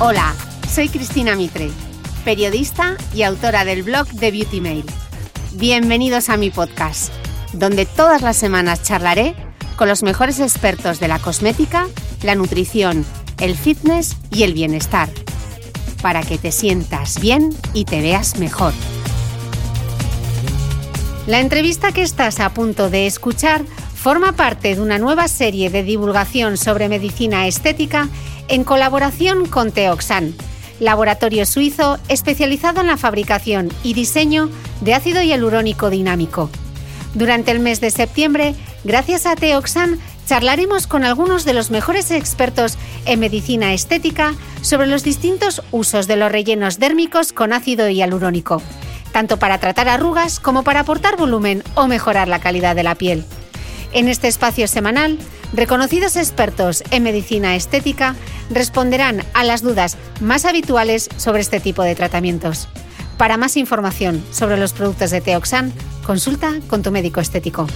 Hola, soy Cristina Mitre, periodista y autora del blog de Beauty Mail. Bienvenidos a mi podcast, donde todas las semanas charlaré con los mejores expertos de la cosmética, la nutrición, el fitness y el bienestar, para que te sientas bien y te veas mejor. La entrevista que estás a punto de escuchar forma parte de una nueva serie de divulgación sobre medicina estética en colaboración con Teoxan, laboratorio suizo especializado en la fabricación y diseño de ácido hialurónico dinámico. Durante el mes de septiembre, gracias a Teoxan, charlaremos con algunos de los mejores expertos en medicina estética sobre los distintos usos de los rellenos dérmicos con ácido hialurónico, tanto para tratar arrugas como para aportar volumen o mejorar la calidad de la piel. En este espacio semanal, reconocidos expertos en medicina estética responderán a las dudas más habituales sobre este tipo de tratamientos. Para más información sobre los productos de Teoxan, consulta con tu médico estético.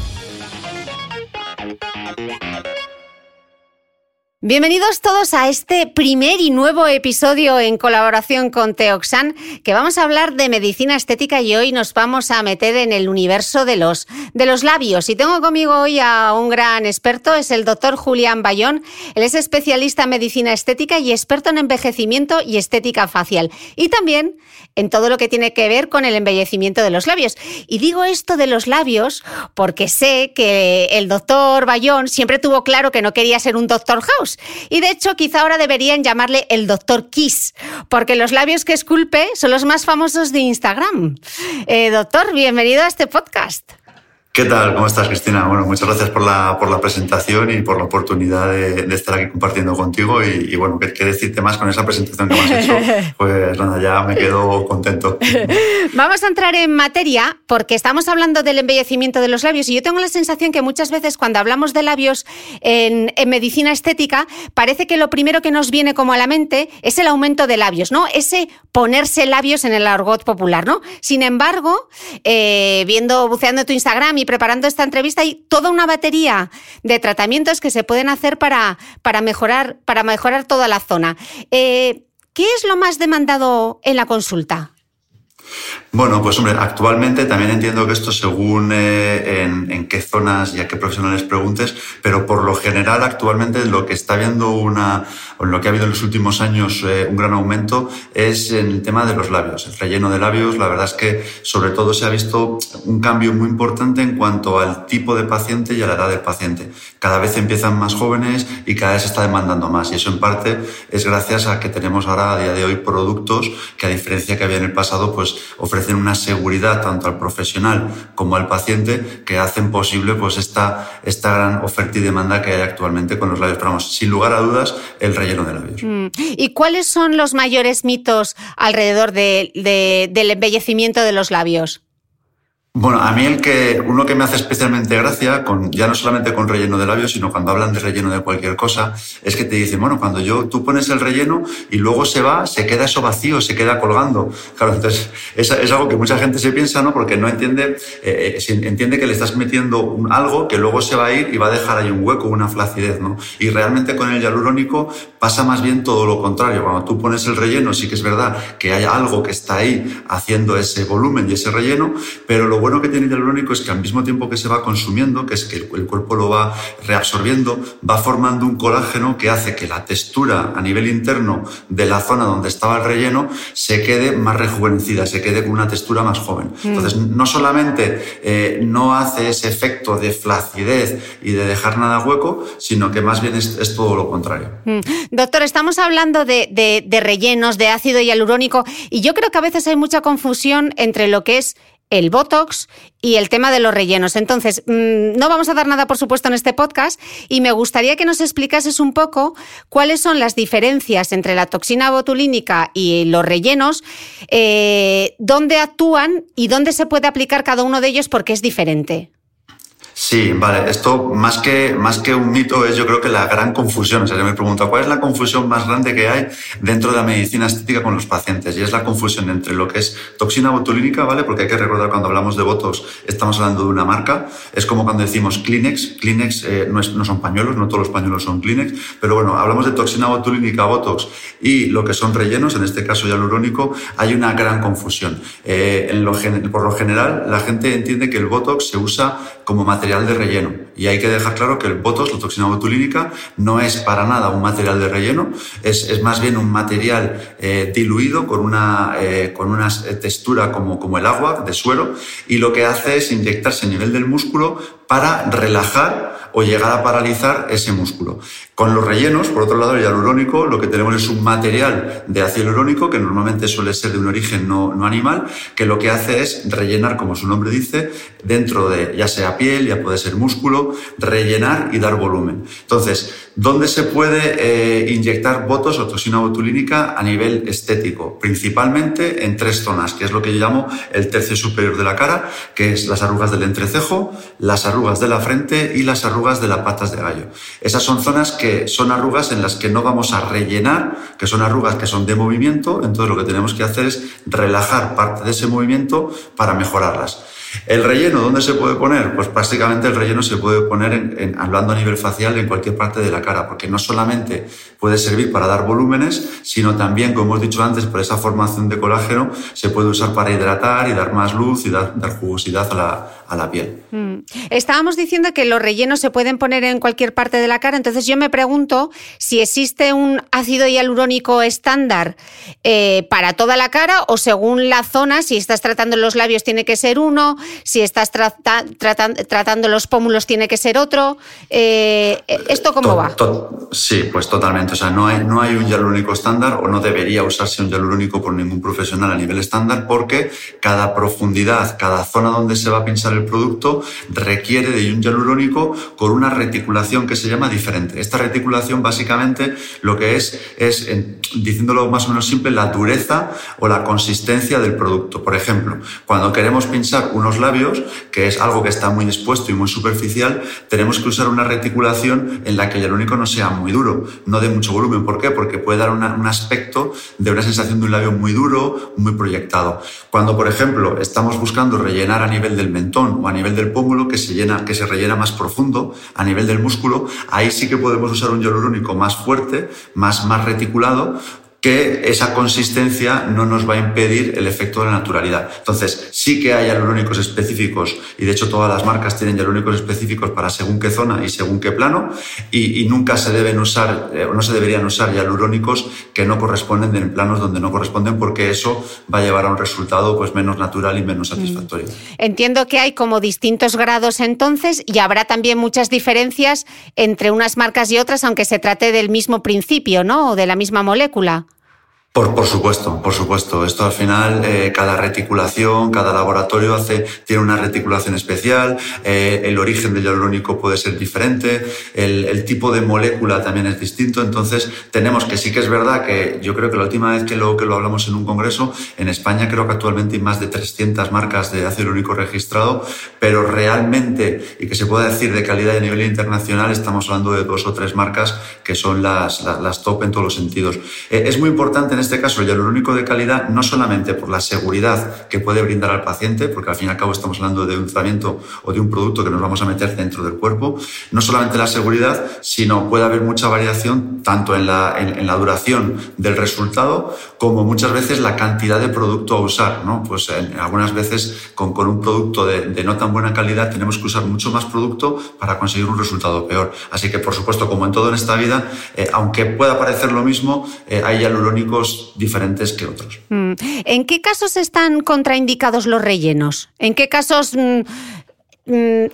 Bienvenidos todos a este primer y nuevo episodio en colaboración con Teoxan, que vamos a hablar de medicina estética y hoy nos vamos a meter en el universo de los, de los labios. Y tengo conmigo hoy a un gran experto, es el doctor Julián Bayón. Él es especialista en medicina estética y experto en envejecimiento y estética facial. Y también en todo lo que tiene que ver con el embellecimiento de los labios. Y digo esto de los labios porque sé que el doctor Bayón siempre tuvo claro que no quería ser un doctor house y de hecho, quizá ahora deberían llamarle el doctor Kiss, porque los labios que esculpe son los más famosos de Instagram. Eh, doctor, bienvenido a este podcast. ¿Qué tal? ¿Cómo estás, Cristina? Bueno, muchas gracias por la, por la presentación y por la oportunidad de, estar aquí compartiendo contigo. Y, bueno, ¿qué, ¿qué, decirte más con esa presentación que me has hecho? Pues nada, ya me quedo contento. Vamos a entrar en materia porque estamos hablando del embellecimiento de los labios y yo tengo la sensación que muchas veces cuando hablamos de labios en, en medicina estética, parece que lo primero que nos viene como a la mente es el aumento de labios, ¿no? Ese ponerse labios en el argot popular, ¿no? Sin embargo, eh, viendo, buceando tu Instagram y preparando esta entrevista, hay toda una batería de tratamientos que se pueden hacer para, para, mejorar, para mejorar toda la zona. Eh, ¿Qué es lo más demandado en la consulta? Bueno, pues hombre, actualmente también entiendo que esto según eh, en, qué zonas y a qué profesionales preguntes, pero por lo general actualmente lo que está viendo una, o lo que ha habido en los últimos años eh, un gran aumento es en el tema de los labios, el relleno de labios. La verdad es que sobre todo se ha visto un cambio muy importante en cuanto al tipo de paciente y a la edad del paciente. Cada vez empiezan más jóvenes y cada vez se está demandando más y eso en parte es gracias a que tenemos ahora a día de hoy productos que a diferencia que había en el pasado pues ofrecen una seguridad tanto al profesional como al paciente que hacen posible pues esta, esta gran oferta y demanda que hay actualmente con los labios. Pero vamos, sin lugar a dudas, el relleno de labios. Mm. ¿Y cuáles son los mayores mitos alrededor del embellecimiento de los labios? Bueno, a mí el que, uno que me hace especialmente gracia, con, ya no solamente con relleno de labios, sino cuando hablan de relleno de cualquier cosa, es que te dicen, bueno, cuando yo, tú pones el relleno y luego se va, se queda eso vacío, se queda colgando. Claro, entonces, es, es algo que mucha gente se piensa, ¿no? Porque no entiende, eh, eh entiende que le estás metiendo algo que luego se va a ir y va a dejar ahí un hueco, una flacidez, ¿no? Y realmente con el hialurónico pasa más bien todo lo contrario. Cuando tú pones el relleno, sí que es verdad que hay algo que está ahí haciendo ese volumen y ese relleno, pero lo bueno que tiene el hialurónico es que al mismo tiempo que se va consumiendo, que es que el cuerpo lo va reabsorbiendo, va formando un colágeno que hace que la textura a nivel interno de la zona donde estaba el relleno se quede más rejuvenecida, se quede con una textura más joven. Mm. Entonces, no solamente eh, no hace ese efecto de flacidez y de dejar nada hueco, sino que más bien es, todo lo contrario. Mm. Doctor, estamos hablando de, de rellenos, de ácido hialurónico, y yo creo que a veces hay mucha confusión entre lo que es el Botox y el tema de los rellenos. Entonces, mm, no vamos a dar nada, por supuesto, en este podcast y me gustaría que nos explicases un poco cuáles son las diferencias entre la toxina botulínica y los rellenos, eh, dónde actúan y dónde se puede aplicar cada uno de ellos porque es diferente. Sí, vale. Esto más que, más que un mito es yo creo que la gran confusión. O sea, yo me pregunto, ¿cuál es la confusión más grande que hay dentro de la medicina estética con los pacientes? Y es la confusión entre lo que es toxina botulínica, ¿vale? Porque hay que recordar cuando hablamos de Botox estamos hablando de una marca. Es como cuando decimos Kleenex. Kleenex eh, no, no son pañuelos, no todos los pañuelos son Kleenex. Pero bueno, hablamos de toxina botulínica, Botox y lo que son rellenos, en este caso hialurónico, hay una gran confusión. Eh, por lo general, la gente entiende que el Botox se usa como material de relleno. Y hay que dejar claro que el Botox, la toxina botulínica, no es para nada un material de relleno, es, es más bien un material eh, diluido con una, eh, con una textura como, como el agua de suero y lo que hace es inyectarse a nivel del músculo para relajar o llegar a paralizar ese músculo. Con los rellenos, por otro lado, el hialurónico, lo que tenemos es un material de ácido hialurónico que normalmente suele ser de un origen no, animal, que lo que hace es rellenar, como su nombre dice, dentro de ya sea piel, ya puede ser músculo, rellenar y dar volumen. Entonces, ¿dónde se puede eh, inyectar botos o toxina botulínica a nivel estético? Principalmente en tres zonas, que es lo que yo llamo el tercio superior de la cara, que es las arrugas del entrecejo, las arrugas de la frente y las arrugas de las patas de gallo. Esas son zonas que son arrugas en las que no vamos a rellenar, que son arrugas que son de movimiento, entonces lo que tenemos que hacer es relajar parte de ese movimiento para mejorarlas. El relleno, ¿dónde se puede poner? Pues prácticamente el relleno se puede poner, en, hablando a nivel facial, en cualquier parte de la cara, porque no solamente puede servir para dar volúmenes, sino también, como hemos dicho antes, por esa formación de colágeno, se puede usar para hidratar y dar más luz y dar, jugosidad a la, a la piel. Mm. Estábamos diciendo que los rellenos se pueden poner en cualquier parte de la cara, entonces yo me pregunto si existe un ácido hialurónico estándar eh, para toda la cara o según la zona, si estás tratando los labios tiene que ser uno, si estás tratando los pómulos tiene que ser otro. Eh, ¿Esto cómo va? sí, pues totalmente. O sea, no hay, no hay un hialurónico estándar o no debería usarse un hialurónico por ningún profesional a nivel estándar porque cada profundidad, cada zona donde se va a pinchar el producto requiere de un hialurónico con una reticulación que se llama diferente. Esta reticulación básicamente lo que es es, diciéndolo más o menos simple, la dureza o la consistencia del producto. Por ejemplo, cuando queremos pinchar unos labios, que es algo que está muy expuesto y muy superficial, tenemos que usar una reticulación en la que el hialurónico no sea muy duro, no de mucho volumen. ¿Por qué? Porque puede dar un aspecto de una sensación de un labio muy duro, muy proyectado. Cuando, por ejemplo, estamos buscando rellenar a nivel del mentón o a nivel del pómulo, que se, llena, que se rellena más profundo, a nivel del músculo, ahí sí que podemos usar un hialurónico más fuerte, más, más reticulado, que esa consistencia no nos va a impedir el efecto de la naturalidad. Entonces, sí que hay hialurónicos específicos, y de hecho todas las marcas tienen hialurónicos específicos para según qué zona y según qué plano, y, nunca se deben usar, eh, o no se deberían usar hialurónicos que no corresponden en planos donde no corresponden, porque eso va a llevar a un resultado pues, menos natural y menos mm. satisfactorio. Entiendo que hay como distintos grados entonces, y habrá también muchas diferencias entre unas marcas y otras, aunque se trate del mismo principio, ¿no? O de la misma molécula. Por, por supuesto, por supuesto. Esto al final, eh, cada reticulación, cada laboratorio hace, tiene una reticulación especial, eh, el origen del hialurónico puede ser diferente, el, el, tipo de molécula también es distinto. Entonces, tenemos que sí que es verdad que yo creo que la última vez que lo, que lo hablamos en un congreso, en España creo que actualmente hay más de 300 marcas de ácido hialurónico registrado, pero realmente, y que se pueda decir de calidad a nivel internacional, estamos hablando de dos o tres marcas que son las, las, las top en todos los sentidos. Eh, es muy importante en este caso el hialurónico de calidad no solamente por la seguridad que puede brindar al paciente, porque al fin y al cabo estamos hablando de un tratamiento o de un producto que nos vamos a meter dentro del cuerpo, no solamente la seguridad, sino puede haber mucha variación tanto en la, en, la duración del resultado como muchas veces la cantidad de producto a usar. ¿no? Pues en, algunas veces con, con un producto de, de, no tan buena calidad tenemos que usar mucho más producto para conseguir un resultado peor. Así que, por supuesto, como en todo en esta vida, eh, aunque pueda parecer lo mismo, eh, hay hialurónicos diferentes que otros. Mm. ¿En qué casos están contraindicados los rellenos? ¿En qué casos... Mm, mm?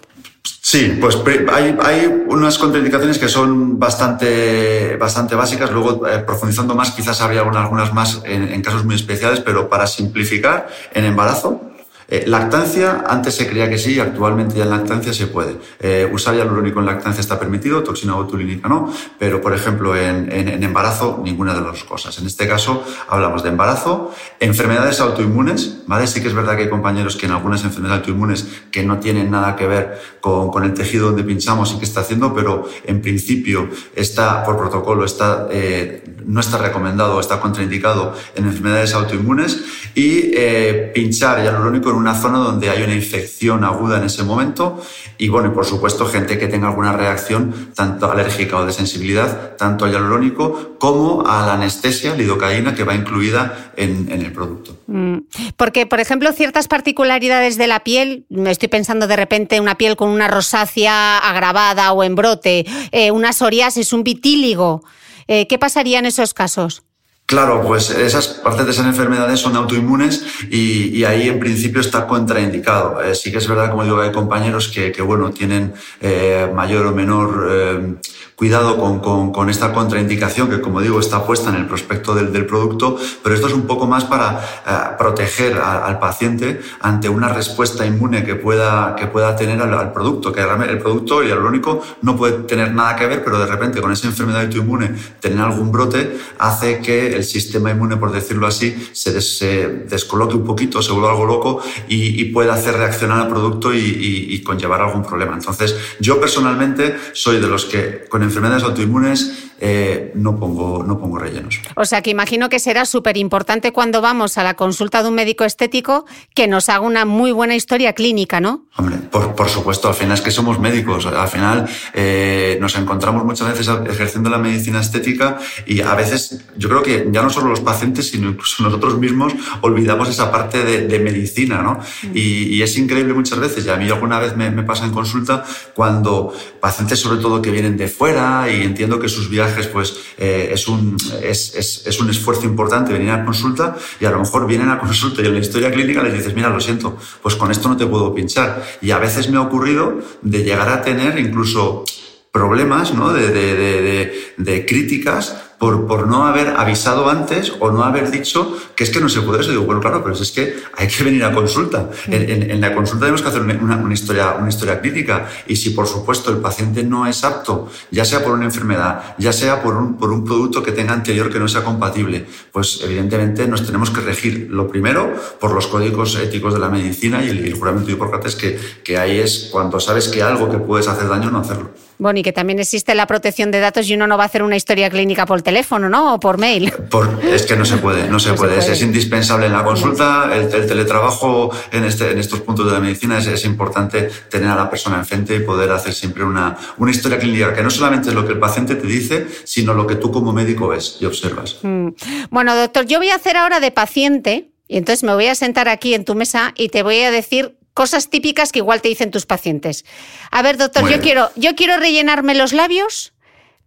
Sí, pues hay, hay, unas contraindicaciones que son bastante, bastante básicas. Luego, eh, profundizando más, quizás habría algunas más en, en, casos muy especiales, pero para simplificar, en embarazo, eh, lactancia, antes se creía que sí, actualmente ya en lactancia se puede. Eh, usar hialurónico en lactancia está permitido, toxina botulínica no, pero por ejemplo en, embarazo ninguna de las cosas. En este caso hablamos de embarazo, enfermedades autoinmunes, ¿vale? Sí que es verdad que hay compañeros que en algunas enfermedades autoinmunes que no tienen nada que ver con, con el tejido donde pinchamos y que está haciendo, pero en principio está por protocolo, está, eh, no está recomendado, está contraindicado en enfermedades autoinmunes y eh, pinchar hialurónico en una zona donde hay una infección aguda en ese momento y bueno, por supuesto gente que tenga alguna reacción tanto alérgica o de sensibilidad tanto al hialurónico como a la anestesia lidocaína que va incluida en, en el producto. Mm. Porque, por ejemplo, ciertas particularidades de la piel, me estoy pensando de repente una piel con una rosácea agravada o en brote, eh, una psoriasis, un vitíligo, eh, ¿qué pasaría en esos casos? Claro, pues esas partes de esas enfermedades son autoinmunes y, y ahí en principio está contraindicado. Eh, sí que es verdad, como digo, hay compañeros que, que bueno, tienen eh, mayor o menor eh, cuidado con, con, con, esta contraindicación que, como digo, está puesta en el prospecto del, del producto, pero esto es un poco más para eh, proteger a, al paciente ante una respuesta inmune que pueda, que pueda tener al, al producto, que el producto único no puede tener nada que ver, pero de repente con esa enfermedad autoinmune tener algún brote hace que el sistema inmune, por decirlo así, se, des, se descoloque un poquito, se vuelva algo loco y, y pueda hacer reaccionar al producto y, y, y, conllevar algún problema. Entonces, yo personalmente soy de los que con enfermedades autoinmunes eh, no, pongo, no pongo rellenos. O sea que imagino que será súper importante cuando vamos a la consulta de un médico estético que nos haga una muy buena historia clínica, ¿no? Hombre, por, por supuesto, al final es que somos médicos, al final eh, nos encontramos muchas veces ejerciendo la medicina estética y a veces yo creo que ya no solo los pacientes, sino incluso nosotros mismos olvidamos esa parte de, de medicina, ¿no? Y, y, es increíble muchas veces, y a mí alguna vez me, me pasa en consulta, cuando pacientes sobre todo que vienen de fuera y entiendo que sus viajes pues eh, es, un, es, es, un esfuerzo importante venir a consulta y a lo mejor vienen a consulta y en la historia clínica les dices, mira, lo siento, pues con esto no te puedo pinchar. Y a veces me ha ocurrido de llegar a tener incluso problemas, ¿no? de, de, de críticas por, por no haber avisado antes o no haber dicho que es que no se puede eso. Digo, bueno, claro, pero es que hay que venir a consulta. En, en, en la consulta tenemos que hacer una, una, historia, una historia clínica. Y si, por supuesto, el paciente no es apto, ya sea por una enfermedad, ya sea por un, por un producto que tenga anterior que no sea compatible, pues evidentemente nos tenemos que regir, lo primero, por los códigos éticos de la medicina y el, el juramento de Hipócrates, que, que ahí es cuando sabes que algo que puedes hacer daño, no hacerlo. Bueno, y que también existe la protección de datos y uno no va a hacer una historia clínica por teléfono, ¿no? O por mail. Por, es que no se puede, no se, no puede. se puede. Es, es, indispensable en la consulta. El, el teletrabajo en, este, en estos puntos de la medicina es, es, importante tener a la persona enfrente y poder hacer siempre una, una historia clínica que no solamente es lo que el paciente te dice, sino lo que tú como médico ves y observas. Mm. Bueno, doctor, yo voy a hacer ahora de paciente y entonces me voy a sentar aquí en tu mesa y te voy a decir cosas típicas que igual te dicen tus pacientes. A ver, doctor, yo quiero, yo quiero rellenarme los labios,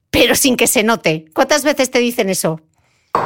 pero sin que se note. ¿Cuántas veces te dicen eso?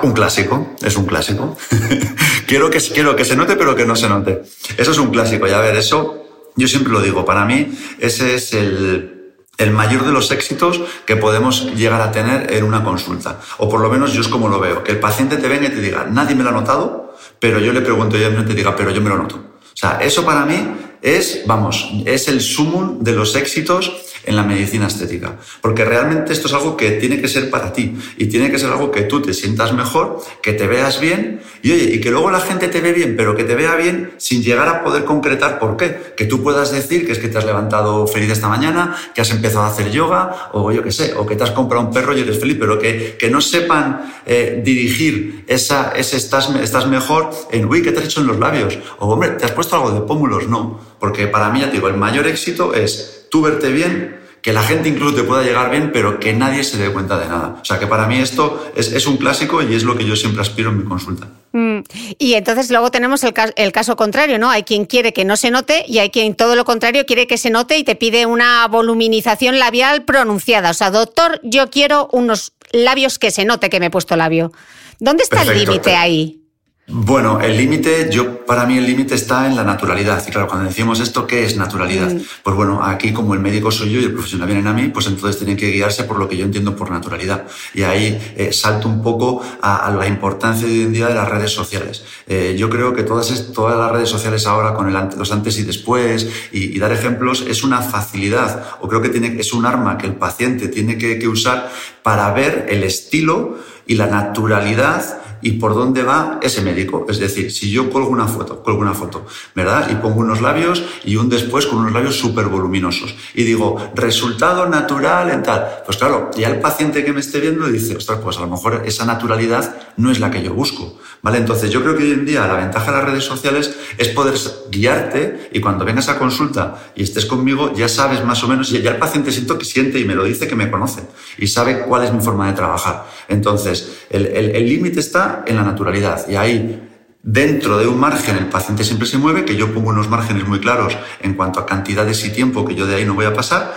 Un clásico, es un clásico. quiero, que, quiero que se note, pero que no se note. Eso es un clásico. Y a ver, eso yo siempre lo digo. Para mí, ese es el, el mayor de los éxitos que podemos llegar a tener en una consulta. O por lo menos yo es como lo veo, que el paciente te venga y te diga, nadie me lo ha notado, pero yo le pregunto y él te diga, pero yo me lo noto. O sea, eso para mí es, vamos, es el sumum de los éxitos en la medicina estética. Porque realmente esto es algo que tiene que ser para ti y tiene que ser algo que tú te sientas mejor, que te veas bien y oye, y que luego la gente te ve bien, pero que te vea bien sin llegar a poder concretar por qué. Que tú puedas decir que es que te has levantado feliz esta mañana, que has empezado a hacer yoga o yo qué sé, o que te has comprado un perro y eres feliz, pero que, que no sepan eh, dirigir esa, ese estás, estás mejor en, uy, ¿qué te has hecho en los labios? O hombre, ¿te has puesto algo de pómulos? No, porque para mí, ya te digo, el mayor éxito es tú verte bien, que la gente incluso te pueda llegar bien, pero que nadie se dé cuenta de nada. O sea, que para mí esto es, un clásico y es lo que yo siempre aspiro en mi consulta. Mm. Y entonces luego tenemos el, el, caso contrario, ¿no? Hay quien quiere que no se note y hay quien todo lo contrario quiere que se note y te pide una voluminización labial pronunciada. O sea, doctor, yo quiero unos labios que se note que me he puesto labio. ¿Dónde está el límite ahí? Bueno, el límite, yo para mí el límite está en la naturalidad. Y claro, cuando decimos esto, ¿qué es naturalidad? Mm. Pues bueno, aquí como el médico soy yo y el profesional vienen a mí, pues entonces tienen que guiarse por lo que yo entiendo por naturalidad. Y ahí eh, salto un poco a, la importancia de hoy en día de las redes sociales. Eh, yo creo que todas, todas las redes sociales ahora, con el, los antes y después, y, dar ejemplos, es una facilidad, o creo que tiene, es un arma que el paciente tiene que, que usar para ver el estilo y la naturalidad y por dónde va ese médico. Es decir, si yo colgo una foto, colgo una foto, ¿verdad? Y pongo unos labios y un después con unos labios súper voluminosos. Y digo, resultado natural en tal. Pues claro, ya el paciente que me esté viendo dice, ostras, pues a lo mejor esa naturalidad no es la que yo busco. ¿Vale? Entonces yo creo que hoy en día la ventaja de las redes sociales es poder guiarte y cuando vengas a consulta y estés conmigo ya sabes más o menos, ya el paciente siento que siente y me lo dice que me conoce y sabe cuál es mi forma de trabajar. Entonces, el límite está en la naturalidad. Y ahí, dentro de un margen, el paciente siempre se mueve, que yo pongo unos márgenes muy claros en cuanto a cantidades y tiempo que yo de ahí no voy a pasar.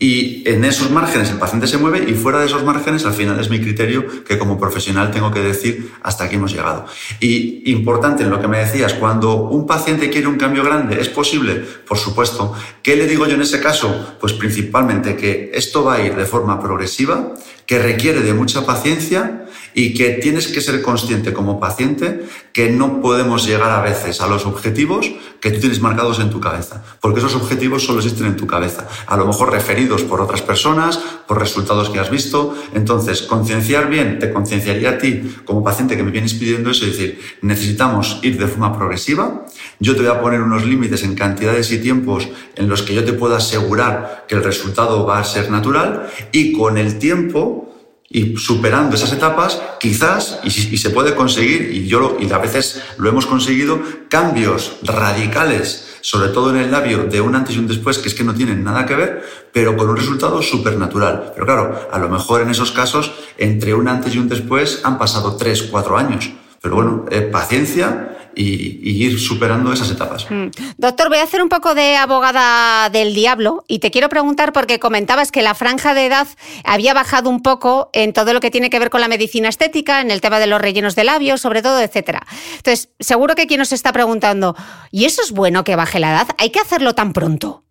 Y en esos márgenes el paciente se mueve y fuera de esos márgenes al final es mi criterio que como profesional tengo que decir hasta aquí hemos llegado. Y importante en lo que me decías, cuando un paciente quiere un cambio grande, ¿es posible? Por supuesto. ¿Qué le digo yo en ese caso? Pues principalmente que esto va a ir de forma progresiva, que requiere de mucha paciencia y que tienes que ser consciente como paciente que no podemos llegar a veces a los objetivos que tú tienes marcados en tu cabeza, porque esos objetivos solo existen en tu cabeza, a lo mejor referidos por otras personas, por resultados que has visto. Entonces, concienciar bien, te concienciaría a ti como paciente que me vienes pidiendo eso, es decir, necesitamos ir de forma progresiva, yo te voy a poner unos límites en cantidades y tiempos en los que yo te pueda asegurar que el resultado va a ser natural y con el tiempo y superando esas etapas, quizás, y, se puede conseguir, y yo y a veces lo hemos conseguido, cambios radicales, sobre todo en el labio, de un antes y un después, que es que no tienen nada que ver, pero con un resultado supernatural. Pero claro, a lo mejor en esos casos, entre un antes y un después han pasado tres, cuatro años. Pero bueno, eh, paciencia y, ir superando esas etapas. Mm. Doctor, voy a hacer un poco de abogada del diablo y te quiero preguntar porque comentabas que la franja de edad había bajado un poco en todo lo que tiene que ver con la medicina estética, en el tema de los rellenos de labios, sobre todo, etcétera. Entonces, seguro que quien nos está preguntando, ¿y eso es bueno que baje la edad? ¿Hay que hacerlo tan pronto?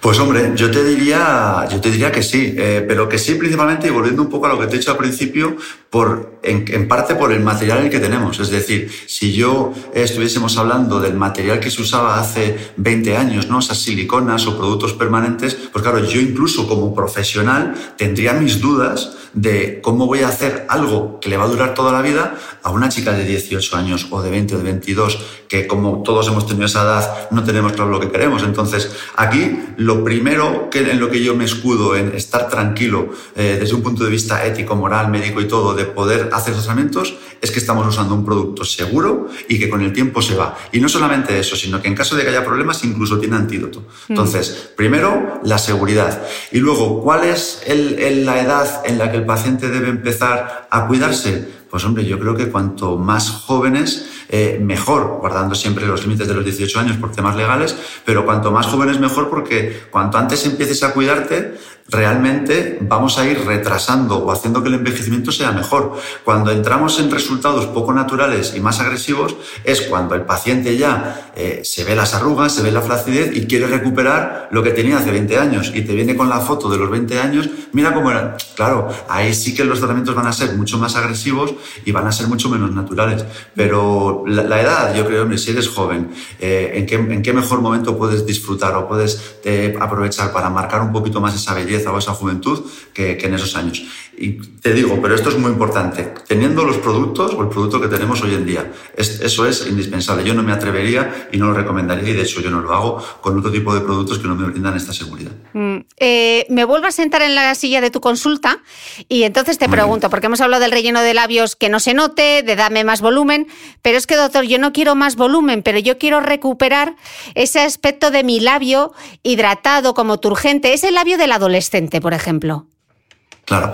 Pues hombre, yo te diría, yo te diría que sí, eh, pero que sí principalmente, y volviendo un poco a lo que te he dicho al principio, por, en, parte por el material en el que tenemos. Es decir, si yo estuviésemos hablando del material que se usaba hace 20 años, ¿no? Esas siliconas o productos permanentes, pues claro, yo incluso como profesional tendría mis dudas de cómo voy a hacer algo que le va a durar toda la vida a una chica de 18 años o de 20 o de 22, que como todos hemos tenido esa edad, no tenemos claro lo que queremos. Entonces, aquí lo primero que, en lo que yo me escudo en estar tranquilo eh, desde un punto de vista ético, moral, médico y todo, de poder hacer tratamientos, es que estamos usando un producto seguro y que con el tiempo se va. Y no solamente eso, sino que en caso de que haya problemas, incluso tiene antídoto. Mm. Entonces, primero, la seguridad. Y luego, ¿cuál es la edad en la que el paciente debe empezar a cuidarse? Pues hombre, yo creo que cuanto más jóvenes, eh, mejor, guardando siempre los límites de los 18 años por temas legales, pero cuanto más jóvenes mejor porque cuanto antes empieces a cuidarte, realmente vamos a ir retrasando o haciendo que el envejecimiento sea mejor. Cuando entramos en resultados poco naturales y más agresivos es cuando el paciente ya eh, se ve las arrugas, se ve la flacidez y quiere recuperar lo que tenía hace 20 años y te viene con la foto de los 20 años, mira cómo era. Claro, ahí sí que los tratamientos van a ser mucho más agresivos y van a ser mucho menos naturales. Pero la, edad, yo creo, hombre, si eres joven, eh, ¿en, qué, ¿en, qué, mejor momento puedes disfrutar o puedes eh, aprovechar para marcar un poquito más esa belleza? o esa juventud que, en esos años. Y te digo, pero esto es muy importante, teniendo los productos o el producto que tenemos hoy en día, eso es indispensable. Yo no me atrevería y no lo recomendaría y de hecho yo no lo hago con otro tipo de productos que no me brindan esta seguridad. Mm, eh, me vuelvo a sentar en la silla de tu consulta y entonces te pregunto, porque hemos hablado del relleno de labios que no se note, de dame más volumen, pero es que doctor, yo no quiero más volumen, pero yo quiero recuperar ese aspecto de mi labio hidratado como turgente, ese labio del adolescente, por ejemplo. Claro.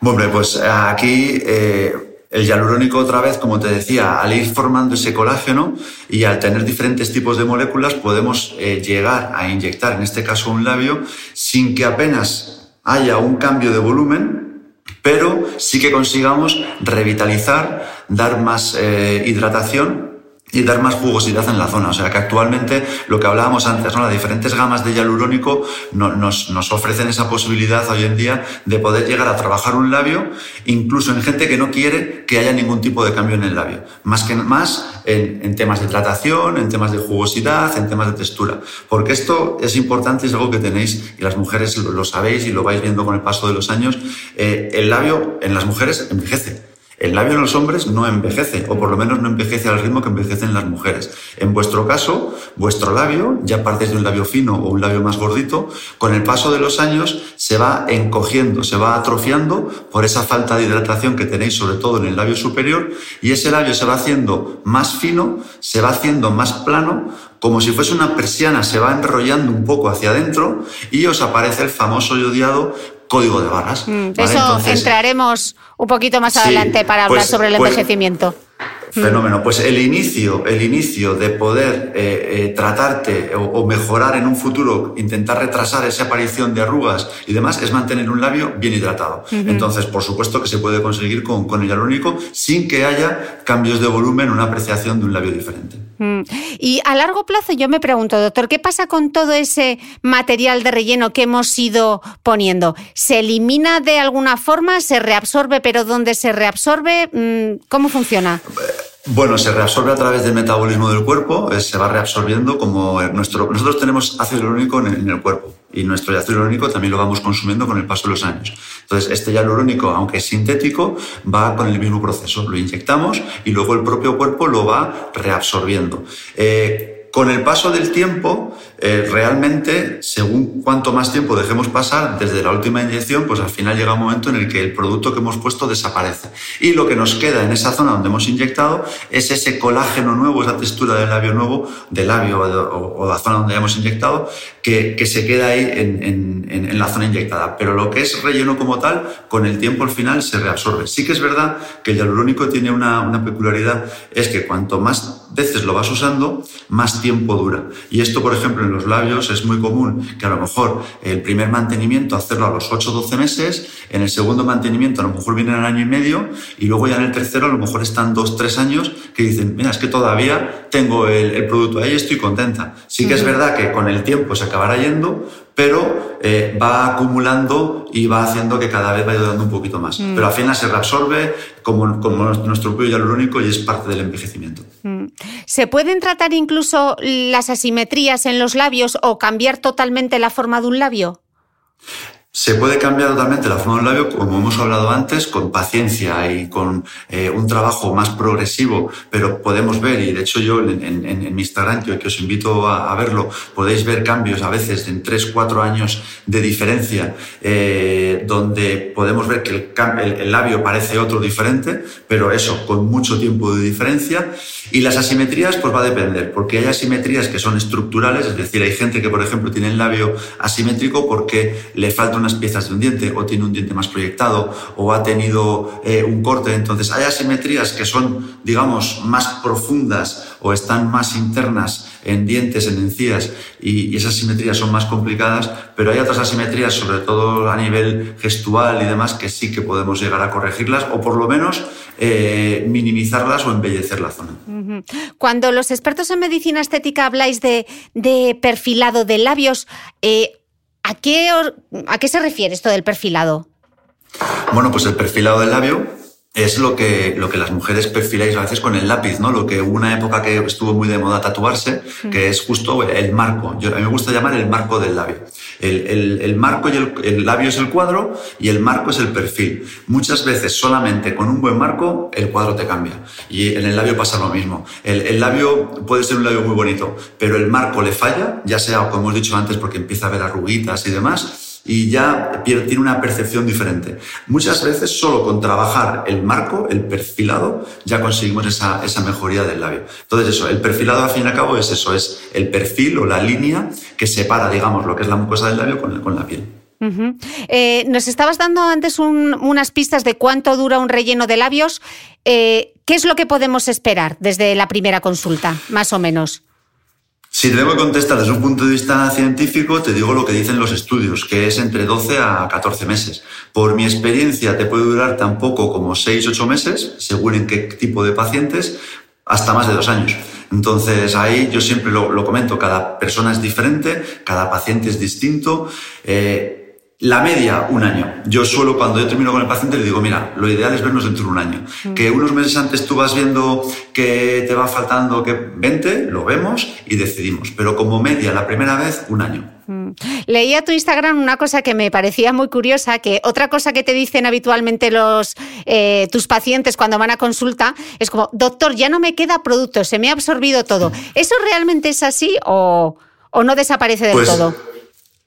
Hombre, pues eh, aquí eh, el hialurónico otra vez, como te decía, al ir formando ese colágeno y al tener diferentes tipos de moléculas, podemos eh, llegar a inyectar, en este caso, un labio sin que apenas haya un cambio de volumen, pero sí que consigamos revitalizar, dar más hidratación y dar más jugosidad en la zona. O sea que actualmente lo que hablábamos antes, ¿no? las diferentes gamas de hialurónico nos, nos, ofrecen esa posibilidad hoy en día de poder llegar a trabajar un labio, incluso en gente que no quiere que haya ningún tipo de cambio en el labio. Más que más en, en temas de hidratación, en temas de jugosidad, en temas de textura. Porque esto es importante, es algo que tenéis, y las mujeres lo, sabéis y lo vais viendo con el paso de los años. Eh, el labio en las mujeres envejece. El labio en los hombres no envejece, o por lo menos no envejece al ritmo que envejecen las mujeres. En vuestro caso, vuestro labio, ya partes de un labio fino o un labio más gordito, con el paso de los años se va encogiendo, se va atrofiando por esa falta de hidratación que tenéis sobre todo en el labio superior, y ese labio se va haciendo más fino, se va haciendo más plano, como si fuese una persiana, se va enrollando un poco hacia adentro y os aparece el famoso y odiado código de barras. Mm, eso entraremos un poquito más adelante para hablar pues, sobre el pues, envejecimiento. Fenómeno. Pues el inicio, el inicio de poder eh, eh, tratarte o, mejorar en un futuro, intentar retrasar esa aparición de arrugas y demás, es mantener un labio bien hidratado. Entonces, por supuesto que se puede conseguir con, con el hialurónico sin que haya cambios de volumen, una apreciación de un labio diferente. Mm. Y a largo plazo yo me pregunto, doctor, ¿qué pasa con todo ese material de relleno que hemos ido poniendo? ¿Se elimina de alguna forma? ¿Se reabsorbe? ¿Pero dónde se reabsorbe? Mm, ¿Cómo funciona? Bueno, se reabsorbe a través del metabolismo del cuerpo, eh, se va reabsorbiendo como nuestro... Nosotros tenemos ácido hialurónico en el, cuerpo y nuestro ácido hialurónico también lo vamos consumiendo con el paso de los años. Entonces, este hialurónico, aunque es sintético, va con el mismo proceso. Lo inyectamos y luego el propio cuerpo lo va reabsorbiendo. Eh, con el paso del tiempo, eh, realmente, según cuanto más tiempo dejemos pasar desde la última inyección, pues al final llega un momento en el que el producto que hemos puesto desaparece. Y lo que nos queda en esa zona donde hemos inyectado es ese colágeno nuevo, esa textura del labio nuevo, del labio o, la zona donde hemos inyectado, que, se queda ahí en, la zona inyectada. Pero lo que es relleno como tal, con el tiempo al final se reabsorbe. Sí que es verdad que el hialurónico tiene una, una peculiaridad, es que cuanto más veces lo vas usando, más tiempo dura. Y esto, por ejemplo, en los labios es muy común que a lo mejor el primer mantenimiento hacerlo a los 8 o 12 meses, en el segundo mantenimiento a lo mejor viene al año y medio y luego ya en el tercero a lo mejor están 2, 3 años que dicen, mira, es que todavía tengo el, producto ahí y estoy contenta. Sí que es verdad que con el tiempo se acabará yendo, pero eh, va acumulando y va haciendo que cada vez vaya dando un poquito más. Mm. Pero al final se reabsorbe como, como nuestro propio hialurónico y es parte del envejecimiento. Mm. ¿Se pueden tratar incluso las asimetrías en los labios o cambiar totalmente la forma de un labio? Se puede cambiar totalmente la forma del labio, como hemos hablado antes, con paciencia y con eh, un trabajo más progresivo, pero podemos ver, y de hecho yo en, mi Instagram, que, os invito a, verlo, podéis ver cambios a veces en 3, 4 años de diferencia, eh, donde podemos ver que el, el, labio parece otro diferente, pero eso, con mucho tiempo de diferencia. Y las asimetrías, pues va a depender, porque hay asimetrías que son estructurales, es decir, hay gente que, por ejemplo, tiene el labio asimétrico porque le falta unas piezas de un diente, o tiene un diente más proyectado, o ha tenido eh, un corte. Entonces, hay asimetrías que son, digamos, más profundas o están más internas en dientes, en encías, y, esas asimetrías son más complicadas, pero hay otras asimetrías, sobre todo a nivel gestual y demás, que sí que podemos llegar a corregirlas, o por lo menos eh, minimizarlas o embellecer la zona. Cuando los expertos en medicina estética habláis de, perfilado de labios, eh, ¿a, qué, ¿a qué se refiere esto del perfilado? Bueno, pues el perfilado del labio es lo que, lo que las mujeres perfiláis a veces con el lápiz, ¿no? Lo que hubo una época que estuvo muy de moda tatuarse, que es justo el marco. Yo, a mí me gusta llamar el marco del labio. El, el, el marco y el, el, labio es el cuadro y el marco es el perfil. Muchas veces solamente con un buen marco el cuadro te cambia. Y en el labio pasa lo mismo. El, labio puede ser un labio muy bonito, pero el marco le falla, ya sea, como hemos dicho antes, porque empieza a haber arruguitas y demás, y ya tiene una percepción diferente. Muchas veces solo con trabajar el marco, el perfilado, ya conseguimos esa, mejoría del labio. Entonces eso, el perfilado al fin y al cabo es eso, es el perfil o la línea que separa, digamos, lo que es la mucosa del labio con, con la piel. eh, nos estabas dando antes unas pistas de cuánto dura un relleno de labios. Eh, ¿Qué es lo que podemos esperar desde la primera consulta, más o menos? Si te debo contestar desde un punto de vista científico, te digo lo que dicen los estudios, que es entre 12 a 14 meses. Por mi experiencia, te puede durar tan poco como 6-8 meses, según en qué tipo de pacientes, hasta más de dos años. Entonces ahí yo siempre lo, comento, cada persona es diferente, cada paciente es distinto. Eh, la media, un año. Yo suelo, cuando yo termino con el paciente, le digo, mira, lo ideal es vernos dentro de un año. Mm. Que unos meses antes tú vas viendo que te va faltando que 20, lo vemos y decidimos. Pero como media, la primera vez, un año. Mm. Leía tu Instagram una cosa que me parecía muy curiosa, que otra cosa que te dicen habitualmente los, eh, tus pacientes cuando van a consulta es como, doctor, ya no me queda producto, se me ha absorbido todo. ¿Eso realmente es así o, no desaparece del pues, todo?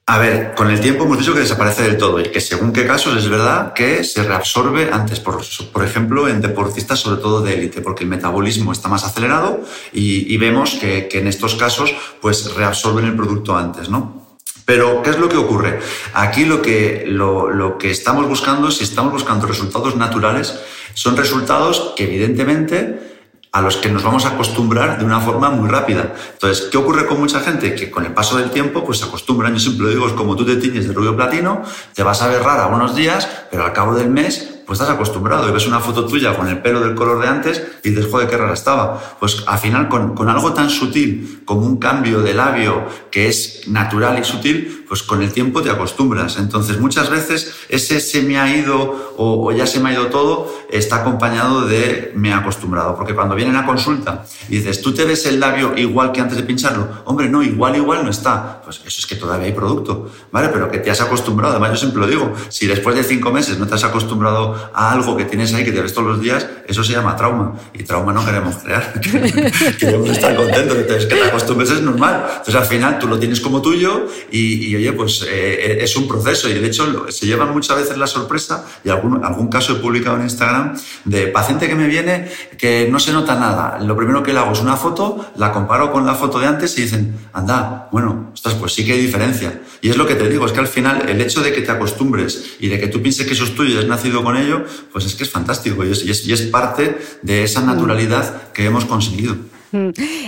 A ver, con el tiempo hemos dicho que desaparece del todo y que según qué casos es verdad que se reabsorbe antes, por, ejemplo, en deportistas sobre todo de élite, porque el metabolismo está más acelerado y, vemos que, en estos casos pues reabsorben el producto antes, ¿no? Pero, ¿qué es lo que ocurre? Aquí lo que, lo que estamos buscando, si estamos buscando resultados naturales, son resultados que evidentemente a los que nos vamos a acostumbrar de una forma muy rápida. Entonces, ¿qué ocurre con mucha gente? Que con el paso del tiempo, pues se acostumbran. Yo siempre lo digo, es como tú te tiñes de rubio platino, te vas a ver rara unos días, pero al cabo del mes pues estás acostumbrado y ves una foto tuya con el pelo del color de antes y dices, joder, qué rara estaba. Pues al final, con, con, algo tan sutil como un cambio de labio que es natural y sutil, pues con el tiempo te acostumbras. Entonces, muchas veces ese se me ha ido o, ya se me ha ido todo está acompañado de me he acostumbrado. Porque cuando vienen a consulta y dices, ¿tú te ves el labio igual que antes de pincharlo? Hombre, no, igual, igual no está. Pues eso es que todavía hay producto, ¿vale? Pero que te has acostumbrado. Además, yo siempre lo digo, si después de cinco meses no te has acostumbrado a algo que tienes ahí que te ves todos los días, eso se llama trauma. Y trauma no queremos crear. queremos estar contentos. Entonces, que te acostumbres es normal. Entonces, al final tú lo tienes como tuyo y, oye, pues eh, es un proceso. Y de hecho, se lleva muchas veces la sorpresa, y algún, algún caso he publicado en Instagram, de paciente que me viene que no se nota nada. Lo primero que le hago es una foto, la comparo con la foto de antes y dicen, anda, bueno, ostras, pues sí que hay diferencia. Y es lo que te digo, es que al final el hecho de que te acostumbres y de que tú pienses que eso es tuyo y has nacido con ello, pues es que es fantástico y es, parte de esa naturalidad que hemos conseguido.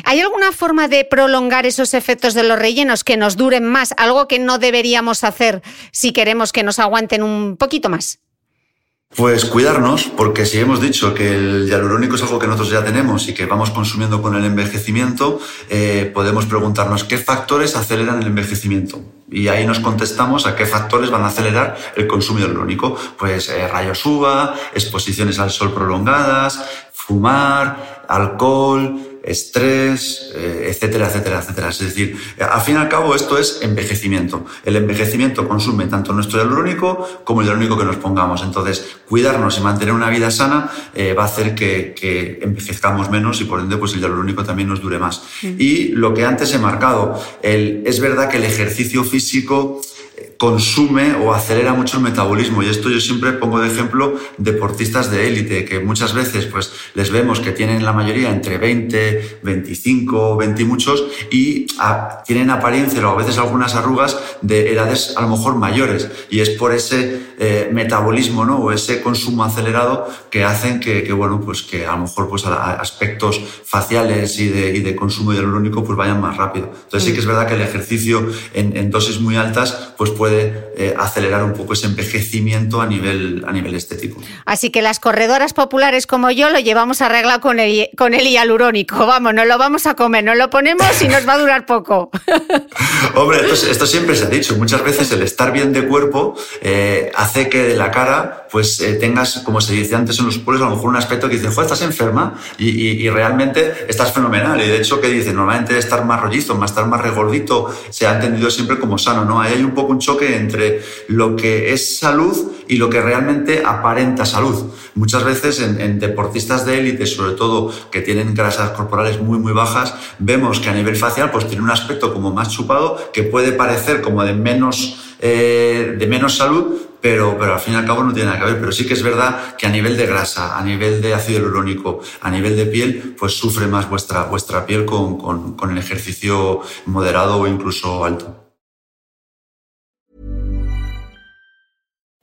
¿Hay alguna forma de prolongar esos efectos de los rellenos que nos duren más? Algo que no deberíamos hacer si queremos que nos aguanten un poquito más. Pues cuidarnos, porque si hemos dicho que el hialurónico es algo que nosotros ya tenemos y que vamos consumiendo con el envejecimiento, eh, podemos preguntarnos qué factores aceleran el envejecimiento. Y ahí nos contestamos a qué factores van a acelerar el consumo hialurónico. Pues eh, rayos UVA, exposiciones al sol prolongadas, fumar, alcohol, estrés, eh, etcétera, etcétera, etcétera. Es decir, al fin y al cabo esto es envejecimiento. El envejecimiento consume tanto nuestro hialurónico como el hialurónico que nos pongamos. Entonces, cuidarnos y mantener una vida sana eh, va a hacer que, que, envejezcamos menos y por ende pues el hialurónico también nos dure más. Y lo que antes he marcado, el, es verdad que el ejercicio físico consume o acelera mucho el metabolismo. Y esto yo siempre pongo de ejemplo deportistas de élite, que muchas veces pues, les vemos que tienen la mayoría entre 20, 25, 20 y muchos, y tienen apariencia o a veces algunas arrugas de edades a lo mejor mayores. Y es por ese eh, metabolismo ¿no? o ese consumo acelerado que hacen que, bueno, pues que a lo mejor pues, aspectos faciales y de, y de consumo hialurónico pues, vayan más rápido. Entonces sí que es verdad que el ejercicio en, en dosis muy altas pues, puede eh, acelerar un poco ese envejecimiento a nivel, a nivel estético. Así que las corredoras populares como yo lo llevamos arreglado con el, con el hialurónico. Vamos, no lo vamos a comer, no lo ponemos y nos va a durar poco. Hombre, esto, siempre se ha dicho. Muchas veces el estar bien de cuerpo eh, hace que de la cara pues eh, tengas, como se dice antes en los pueblos, a lo mejor un aspecto que dice, joder, estás enferma y, y, realmente estás fenomenal. Y de hecho, que dice, normalmente estar más rollizo, más estar más regordito, se ha entendido siempre como sano, ¿no? Ahí hay un poco un choque entre lo que es salud y lo que realmente aparenta salud. Muchas veces en, deportistas de élite, sobre todo que tienen grasas corporales muy, muy bajas, vemos que a nivel facial pues tiene un aspecto como más chupado que puede parecer como de menos eh, de menos salud, pero, pero al fin y al cabo no tiene nada que ver. Pero sí que es verdad que a nivel de grasa, a nivel de ácido hialurónico, a nivel de piel, pues sufre más vuestra, vuestra piel con, con el ejercicio moderado o incluso alto.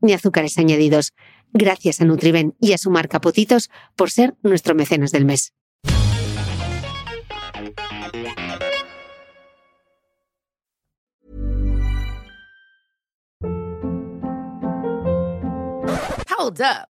ni azúcares añadidos. Gracias a Nutriben y a su marca Potitos por ser nuestro mecenas del mes. Hold up.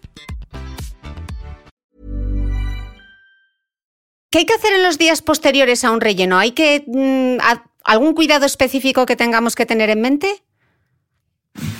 ¿Qué hay que hacer en los días posteriores a un relleno? ¿Hay que mm, algún cuidado específico que tengamos que tener en mente?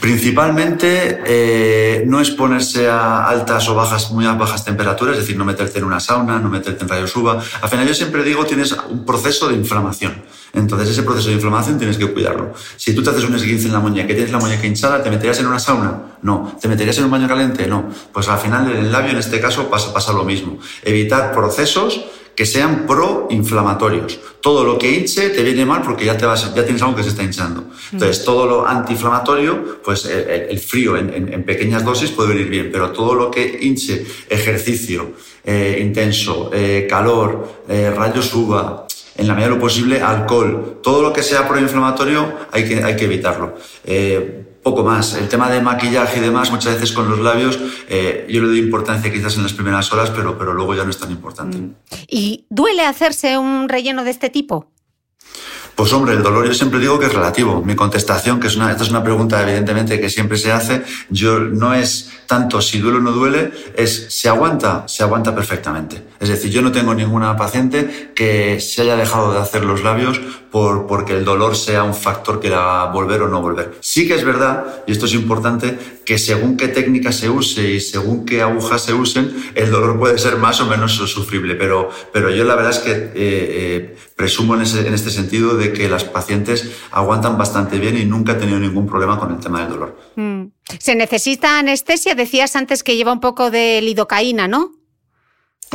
Principalmente eh, no exponerse a altas o bajas, muy bajas temperaturas, es decir, no meterte en una sauna, no meterte en rayos UVA. Al final yo siempre digo tienes un proceso de inflamación. Entonces ese proceso de inflamación tienes que cuidarlo. Si tú te haces un esguince en la muñeca, que tienes la muñeca hinchada, ¿te meterías en una sauna? No. ¿Te meterías en un baño caliente? No. Pues al final en el labio en este caso pasa, pasa lo mismo. Evitar procesos que sean proinflamatorios. Todo lo que hinche te viene mal porque ya, te vas, ya tienes algo que se está hinchando. Entonces, mm. todo lo antiinflamatorio, pues el, frío en, pequeñas dosis puede venir bien, pero todo lo que hinche ejercicio eh, intenso, eh, calor, eh, rayos UVA, en la medida de lo posible, alcohol, todo lo que sea proinflamatorio hay que, hay que evitarlo poco más. El tema de maquillaje y demás, muchas veces con los labios, eh, yo le doy importancia quizás en las primeras horas, pero, pero luego ya no es tan importante. Mm. ¿Y duele hacerse un relleno de este tipo? Pues hombre, el dolor yo siempre digo que es relativo. Mi contestación, que es una, esta es una pregunta evidentemente que siempre se hace, yo no es tanto si duele o no duele, es si aguanta, se aguanta perfectamente. Es decir, yo no tengo ninguna paciente que se haya dejado de hacer los labios por, porque el dolor sea un factor que haga volver o no volver. Sí que es verdad, y esto es importante, que según qué técnica se use y según qué agujas se usen, el dolor puede ser más o menos sufrible. Pero, pero yo la verdad es que eh, eh, presumo en, ese, en este sentido de que las pacientes aguantan bastante bien y nunca he tenido ningún problema con el tema del dolor. Mm. ¿Se necesita anestesia? Decías antes que lleva un poco de lidocaína, ¿no?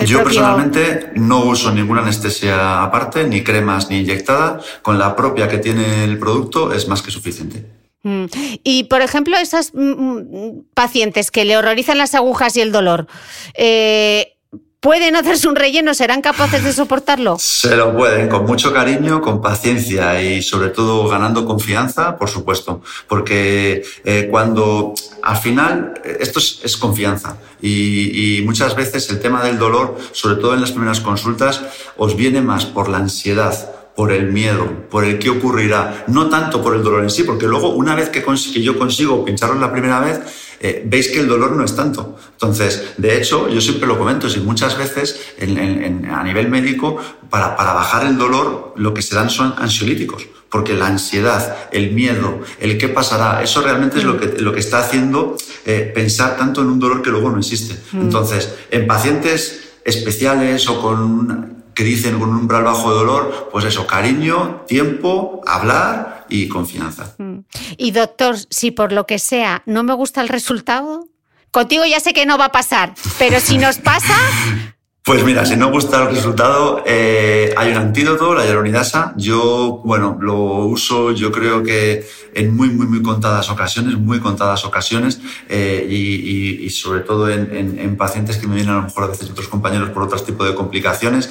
Yo personalmente no uso ninguna anestesia aparte, ni cremas ni inyectada. Con la propia que tiene el producto es más que suficiente. Mm. Y, por ejemplo, esas mm, mm, pacientes que le horrorizan las agujas y el dolor, eh, ¿Pueden hacerse un relleno? ¿Serán capaces de soportarlo? Se lo pueden, con mucho cariño, con paciencia y sobre todo ganando confianza, por supuesto. Porque eh, cuando al final esto es, confianza y, muchas veces el tema del dolor, sobre todo en las primeras consultas, os viene más por la ansiedad por el miedo, por el qué ocurrirá, no tanto por el dolor en sí, porque luego una vez que, yo consigo pincharlo la primera vez, eh, veis que el dolor no es tanto. Entonces, de hecho, yo siempre lo comento, si muchas veces a nivel médico, para, para bajar el dolor, lo que se dan son ansiolíticos porque la ansiedad, el miedo, el qué pasará, eso realmente es lo que, lo que está haciendo eh, pensar tanto en un dolor que luego no existe. Mm. Entonces, en pacientes especiales o con que dicen con un umbral bajo de dolor, pues eso, cariño, tiempo, hablar y confianza. Mm. Y doctor, si por lo que sea no me gusta el resultado, contigo ya sé que no va a pasar, pero si nos pasa... Pues mira, si no gusta el resultado, eh, hay un antídoto, la hyaluronidasa. Yo, bueno, lo uso yo creo que en muy, muy, muy contadas ocasiones, muy contadas ocasiones, eh, y, sobre todo en, en, pacientes que me vienen a lo mejor a veces otros compañeros por otros tipos de complicaciones.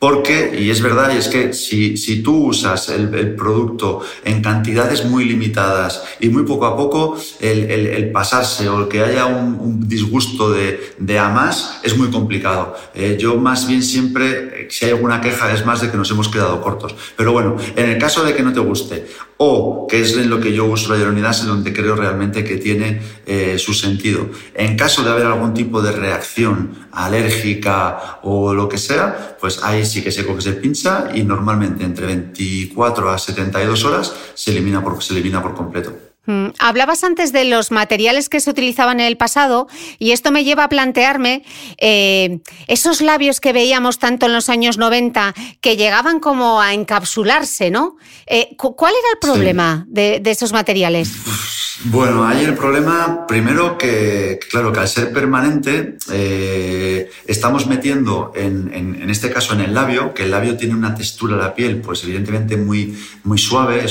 Porque, y es verdad, y es que si, si tú usas el, producto en cantidades muy limitadas y muy poco a poco, el, el, el pasarse o el que haya un, disgusto de, de, más es muy complicado. Eh, yo más bien siempre, si hay alguna queja, es más de que nos hemos quedado cortos. Pero bueno, en el caso de que no te guste o que es en lo que yo uso la hyaluronidasa, donde creo realmente que tiene eh, su sentido. En caso de haber algún tipo de reacción alérgica o lo que sea, pues ahí sí que se coge, se pincha y normalmente entre 24 a 72 horas se elimina por, se elimina por completo. Mm, hablabas antes de los materiales que se utilizaban en el pasado y esto me lleva a plantearme eh, esos labios que veíamos tanto en los años 90 que llegaban como a encapsularse, ¿no? Eh, ¿Cuál era el problema de, esos materiales? Bueno, hay el problema, primero que, claro, que al ser permanente eh, estamos metiendo, en, en, este caso en el labio, que el labio tiene una textura de la piel, pues evidentemente muy, muy suave,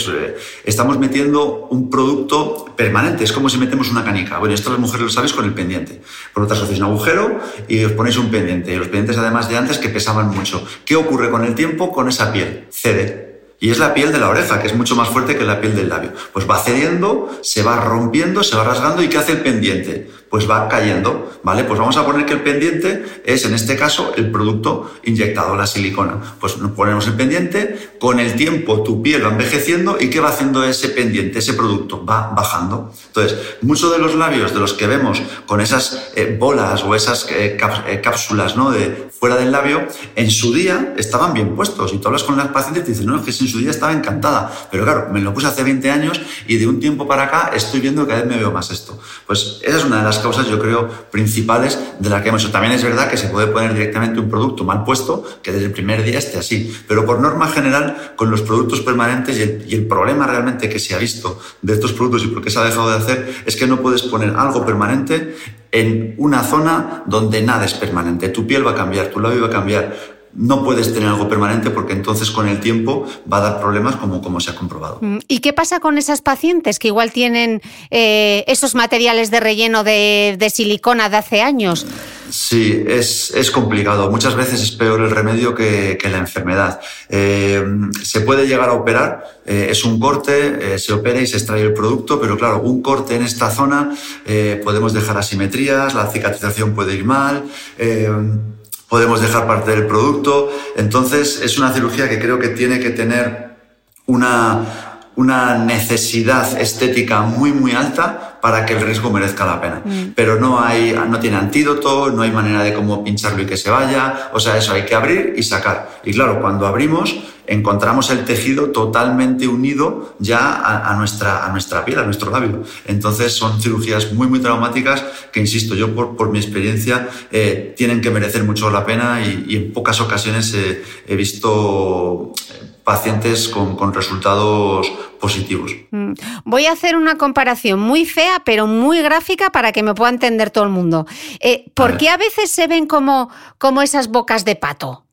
estamos metiendo un producto permanente, es como si metemos una canica. Bueno, esto las mujeres lo sabéis con el pendiente. Por lo tanto, hacéis un agujero y os ponéis un pendiente. Y los pendientes, además de antes, que pesaban mucho. ¿Qué ocurre con el tiempo con esa piel? Cede. Y es la piel de la oreja, que es mucho más fuerte que la piel del labio. Pues va cediendo, se va rompiendo, se va rasgando. ¿Y qué hace el pendiente? Pues va cayendo, ¿vale? Pues vamos a poner que el pendiente es, en este caso, el producto inyectado, la silicona. Pues nos ponemos el pendiente, con el tiempo tu piel va envejeciendo y ¿qué va haciendo ese pendiente, ese producto? Va bajando. Entonces, muchos de los labios de los que vemos con esas eh, bolas o esas eh, eh, cápsulas, ¿no? De fuera del labio, en su día estaban bien puestos. Y tú hablas con las pacientes y te dicen, no, es que su día estaba encantada. Pero claro, me lo puse hace 20 años y de un tiempo para acá estoy viendo que cada vez me veo más esto. Pues esa es una de las causas, yo creo, principales de la que hemos hecho. También es verdad que se puede poner directamente un producto mal puesto que desde el primer día esté así. Pero por norma general, con los productos permanentes y el, y el problema realmente que se ha visto de estos productos y por qué se ha dejado de hacer es que no puedes poner algo permanente en una zona donde nada es permanente. Tu piel va a cambiar, tu labio va a cambiar, no puedes tener algo permanente porque entonces con el tiempo va a dar problemas como, como se ha comprobado. Mm, ¿Y qué pasa con esas pacientes que igual tienen eh, esos materiales de relleno de, silicona de hace años? Sí, es, es, complicado. Muchas veces es peor el remedio que, que la enfermedad. Eh, se puede llegar a operar, eh, es un corte, se opera y se extrae el producto, pero claro, un corte en esta zona podemos dejar asimetrías, la cicatrización puede ir mal podemos dejar parte del producto. Entonces, es una cirugía que creo que tiene que tener una, una necesidad estética muy, muy alta para que el riesgo merezca la pena. Mm. Pero no, hay, no tiene antídoto, no hay manera de cómo pincharlo y que se vaya. O sea, eso hay que abrir y sacar. Y claro, cuando abrimos, encontramos el tejido totalmente unido ya a, nuestra, a nuestra piel, a nuestro labio. Entonces son cirugías muy, muy traumáticas que, insisto, yo por, por mi experiencia eh, tienen que merecer mucho la pena y, en pocas ocasiones he visto eh, pacientes con, con, resultados positivos. Mm. Voy a hacer una comparación muy fea, pero muy gráfica para que me pueda entender todo el mundo. Eh, ¿Por qué a veces se ven como, como esas bocas de pato?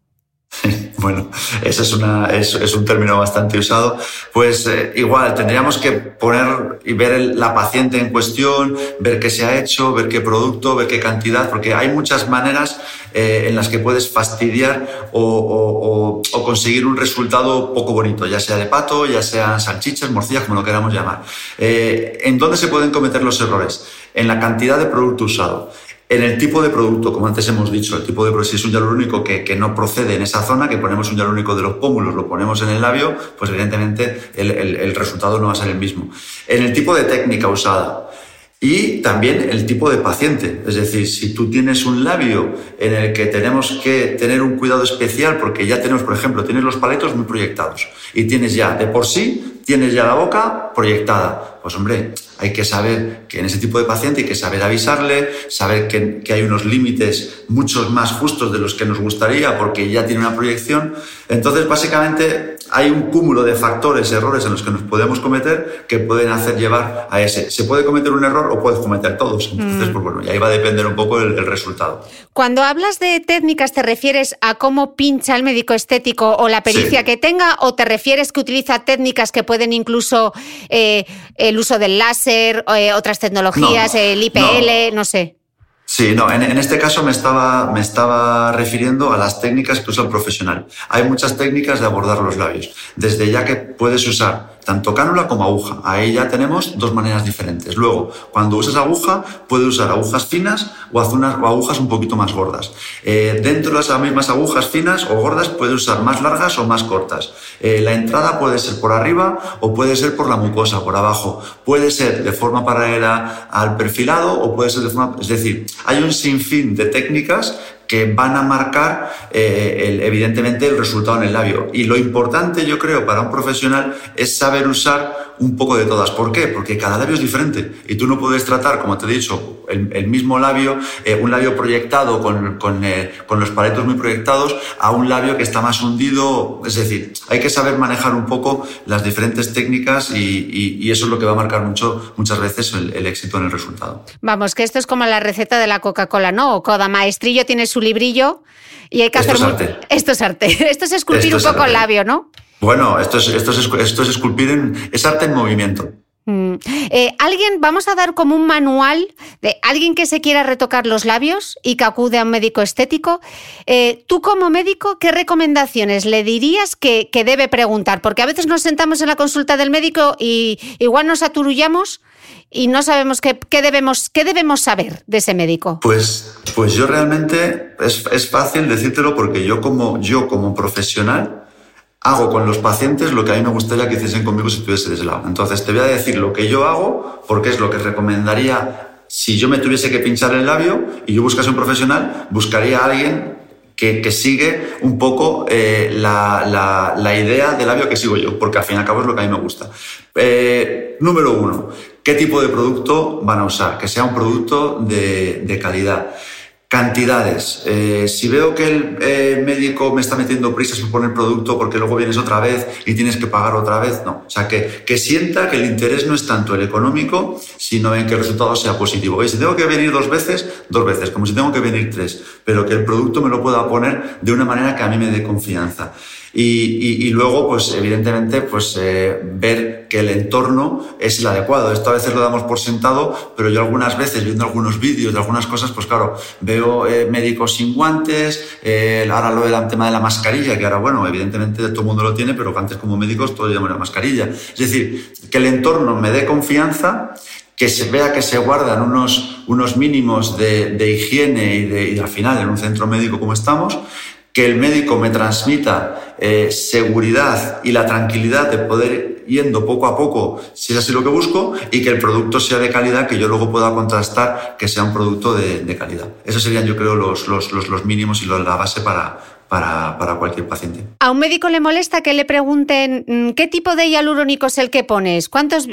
Bueno, ese es, un término bastante usado. Pues eh, igual, tendríamos que poner y ver la paciente en cuestión, ver qué se ha hecho, ver qué producto, ver qué cantidad, porque hay muchas maneras eh, en las que puedes fastidiar o, conseguir un resultado poco bonito, ya sea de pato, ya sean salchichas, morcillas, como lo queramos llamar. Eh, ¿En dónde se pueden cometer los errores? En la cantidad de producto usado. En el tipo de producto, como antes hemos dicho, el tipo de si es un hialurónico que, que no procede en esa zona, que ponemos un hialurónico de los pómulos, lo ponemos en el labio, pues evidentemente el, el, el resultado no va a ser el mismo. En el tipo de técnica usada, y también el tipo de paciente. Es decir, si tú tienes un labio en el que tenemos que tener un cuidado especial porque ya tenemos, por ejemplo, tienes los paletos muy proyectados y tienes ya, de por sí, tienes ya la boca proyectada. Pues hombre, hay que saber que en ese tipo de paciente hay que saber avisarle, saber que, que hay unos límites muchos más justos de los que nos gustaría porque ya tiene una proyección. Entonces, básicamente, hay un cúmulo de factores, errores en los que nos podemos cometer que pueden hacer llevar a ese. Se puede cometer un error o puedes cometer todos. Entonces, mm. pues bueno, y ahí va a depender un poco el, resultado. Cuando hablas de técnicas, ¿te refieres a cómo pincha el médico estético o la pericia que tenga? ¿O te refieres que utiliza técnicas que pueden incluso eh, el uso del láser, eh, otras tecnologías, el IPL, no sé? Sí, no, en, en, este caso me estaba, me estaba refiriendo a las técnicas que usa el profesional. Hay muchas técnicas de abordar los labios. Desde ya que puedes usar tanto cánula como aguja. Ahí ya tenemos dos maneras diferentes. Luego, cuando usas aguja, puedes usar agujas finas o, agujas un poquito más gordas. Eh, dentro de esas mismas agujas finas o gordas, puedes usar más largas o más cortas. Eh, la entrada puede ser por arriba o puede ser por la mucosa, por abajo. Puede ser de forma paralela al perfilado o puede ser de forma... Es decir, hay un sinfín de técnicas que van a marcar eh, el, evidentemente el resultado en el labio. Y lo importante, yo creo, para un profesional es saber usar un poco de todas. ¿Por qué? Porque cada labio es diferente y tú no puedes tratar, como te he dicho, el, mismo labio, eh, un labio proyectado con, con, eh, con, los paletos muy proyectados, a un labio que está más hundido. Es decir, hay que saber manejar un poco las diferentes técnicas y, y, eso es lo que va a marcar mucho, muchas veces el, el, éxito en el resultado. Vamos, que esto es como la receta de la Coca-Cola, ¿no? O maestrillo tiene su librillo y hay que esto hacer... Es arte. Esto es arte. Esto es esculpir un poco el labio, ¿no? Bueno, esto es, esto es, esto es esculpir, en, es arte en movimiento. Mm. Eh, alguien, vamos a dar como un manual de alguien que se quiera retocar los labios y que acude a un médico estético. Eh, tú como médico, ¿qué recomendaciones le dirías que, que, debe preguntar? Porque a veces nos sentamos en la consulta del médico y igual nos aturullamos y no sabemos qué, qué debemos, qué debemos saber de ese médico. Pues, pues yo realmente es, es fácil decírtelo porque yo como, yo como profesional hago con los pacientes lo que a mí me gustaría que hiciesen conmigo si estuviese de ese lado. Entonces, te voy a decir lo que yo hago, porque es lo que recomendaría si yo me tuviese que pinchar el labio y yo buscase un profesional, buscaría a alguien que, que sigue un poco eh, la, la, la, idea del labio que sigo yo, porque al fin y al cabo es lo que a mí me gusta. Eh, número uno, ¿qué tipo de producto van a usar? Que sea un producto de, calidad. Cantidades. Eh, si veo que el eh, médico me está metiendo prisas por poner producto porque luego vienes otra vez y tienes que pagar otra vez, no. O sea, que, que sienta que el interés no es tanto el económico, sino en que el resultado sea positivo. Y si tengo que venir dos veces, dos veces, como si tengo que venir tres, pero que el producto me lo pueda poner de una manera que a mí me dé confianza. Y, luego, pues evidentemente, pues eh, ver que el entorno es el adecuado. Esto a veces lo damos por sentado, pero yo algunas veces, viendo algunos vídeos de algunas cosas, pues claro, veo eh, médicos sin guantes, eh, ahora lo del tema de la mascarilla, que ahora, bueno, evidentemente todo el mundo lo tiene, pero antes como médicos todos llaman la mascarilla. Es decir, que el entorno me dé confianza que se vea que se guardan unos, unos mínimos de, higiene y, de, y al final en un centro médico como estamos, que el médico me transmita eh, seguridad y la tranquilidad de poder yendo poco a poco, si es así lo que busco, y que el producto sea de calidad, que yo luego pueda contrastar que sea un producto de, calidad. Esos serían, yo creo, los, los, los, mínimos y la base para, para, para, cualquier paciente. ¿A un médico le molesta que le pregunten mm, qué tipo de hialurónico es el que pones? ¿Cuántos...?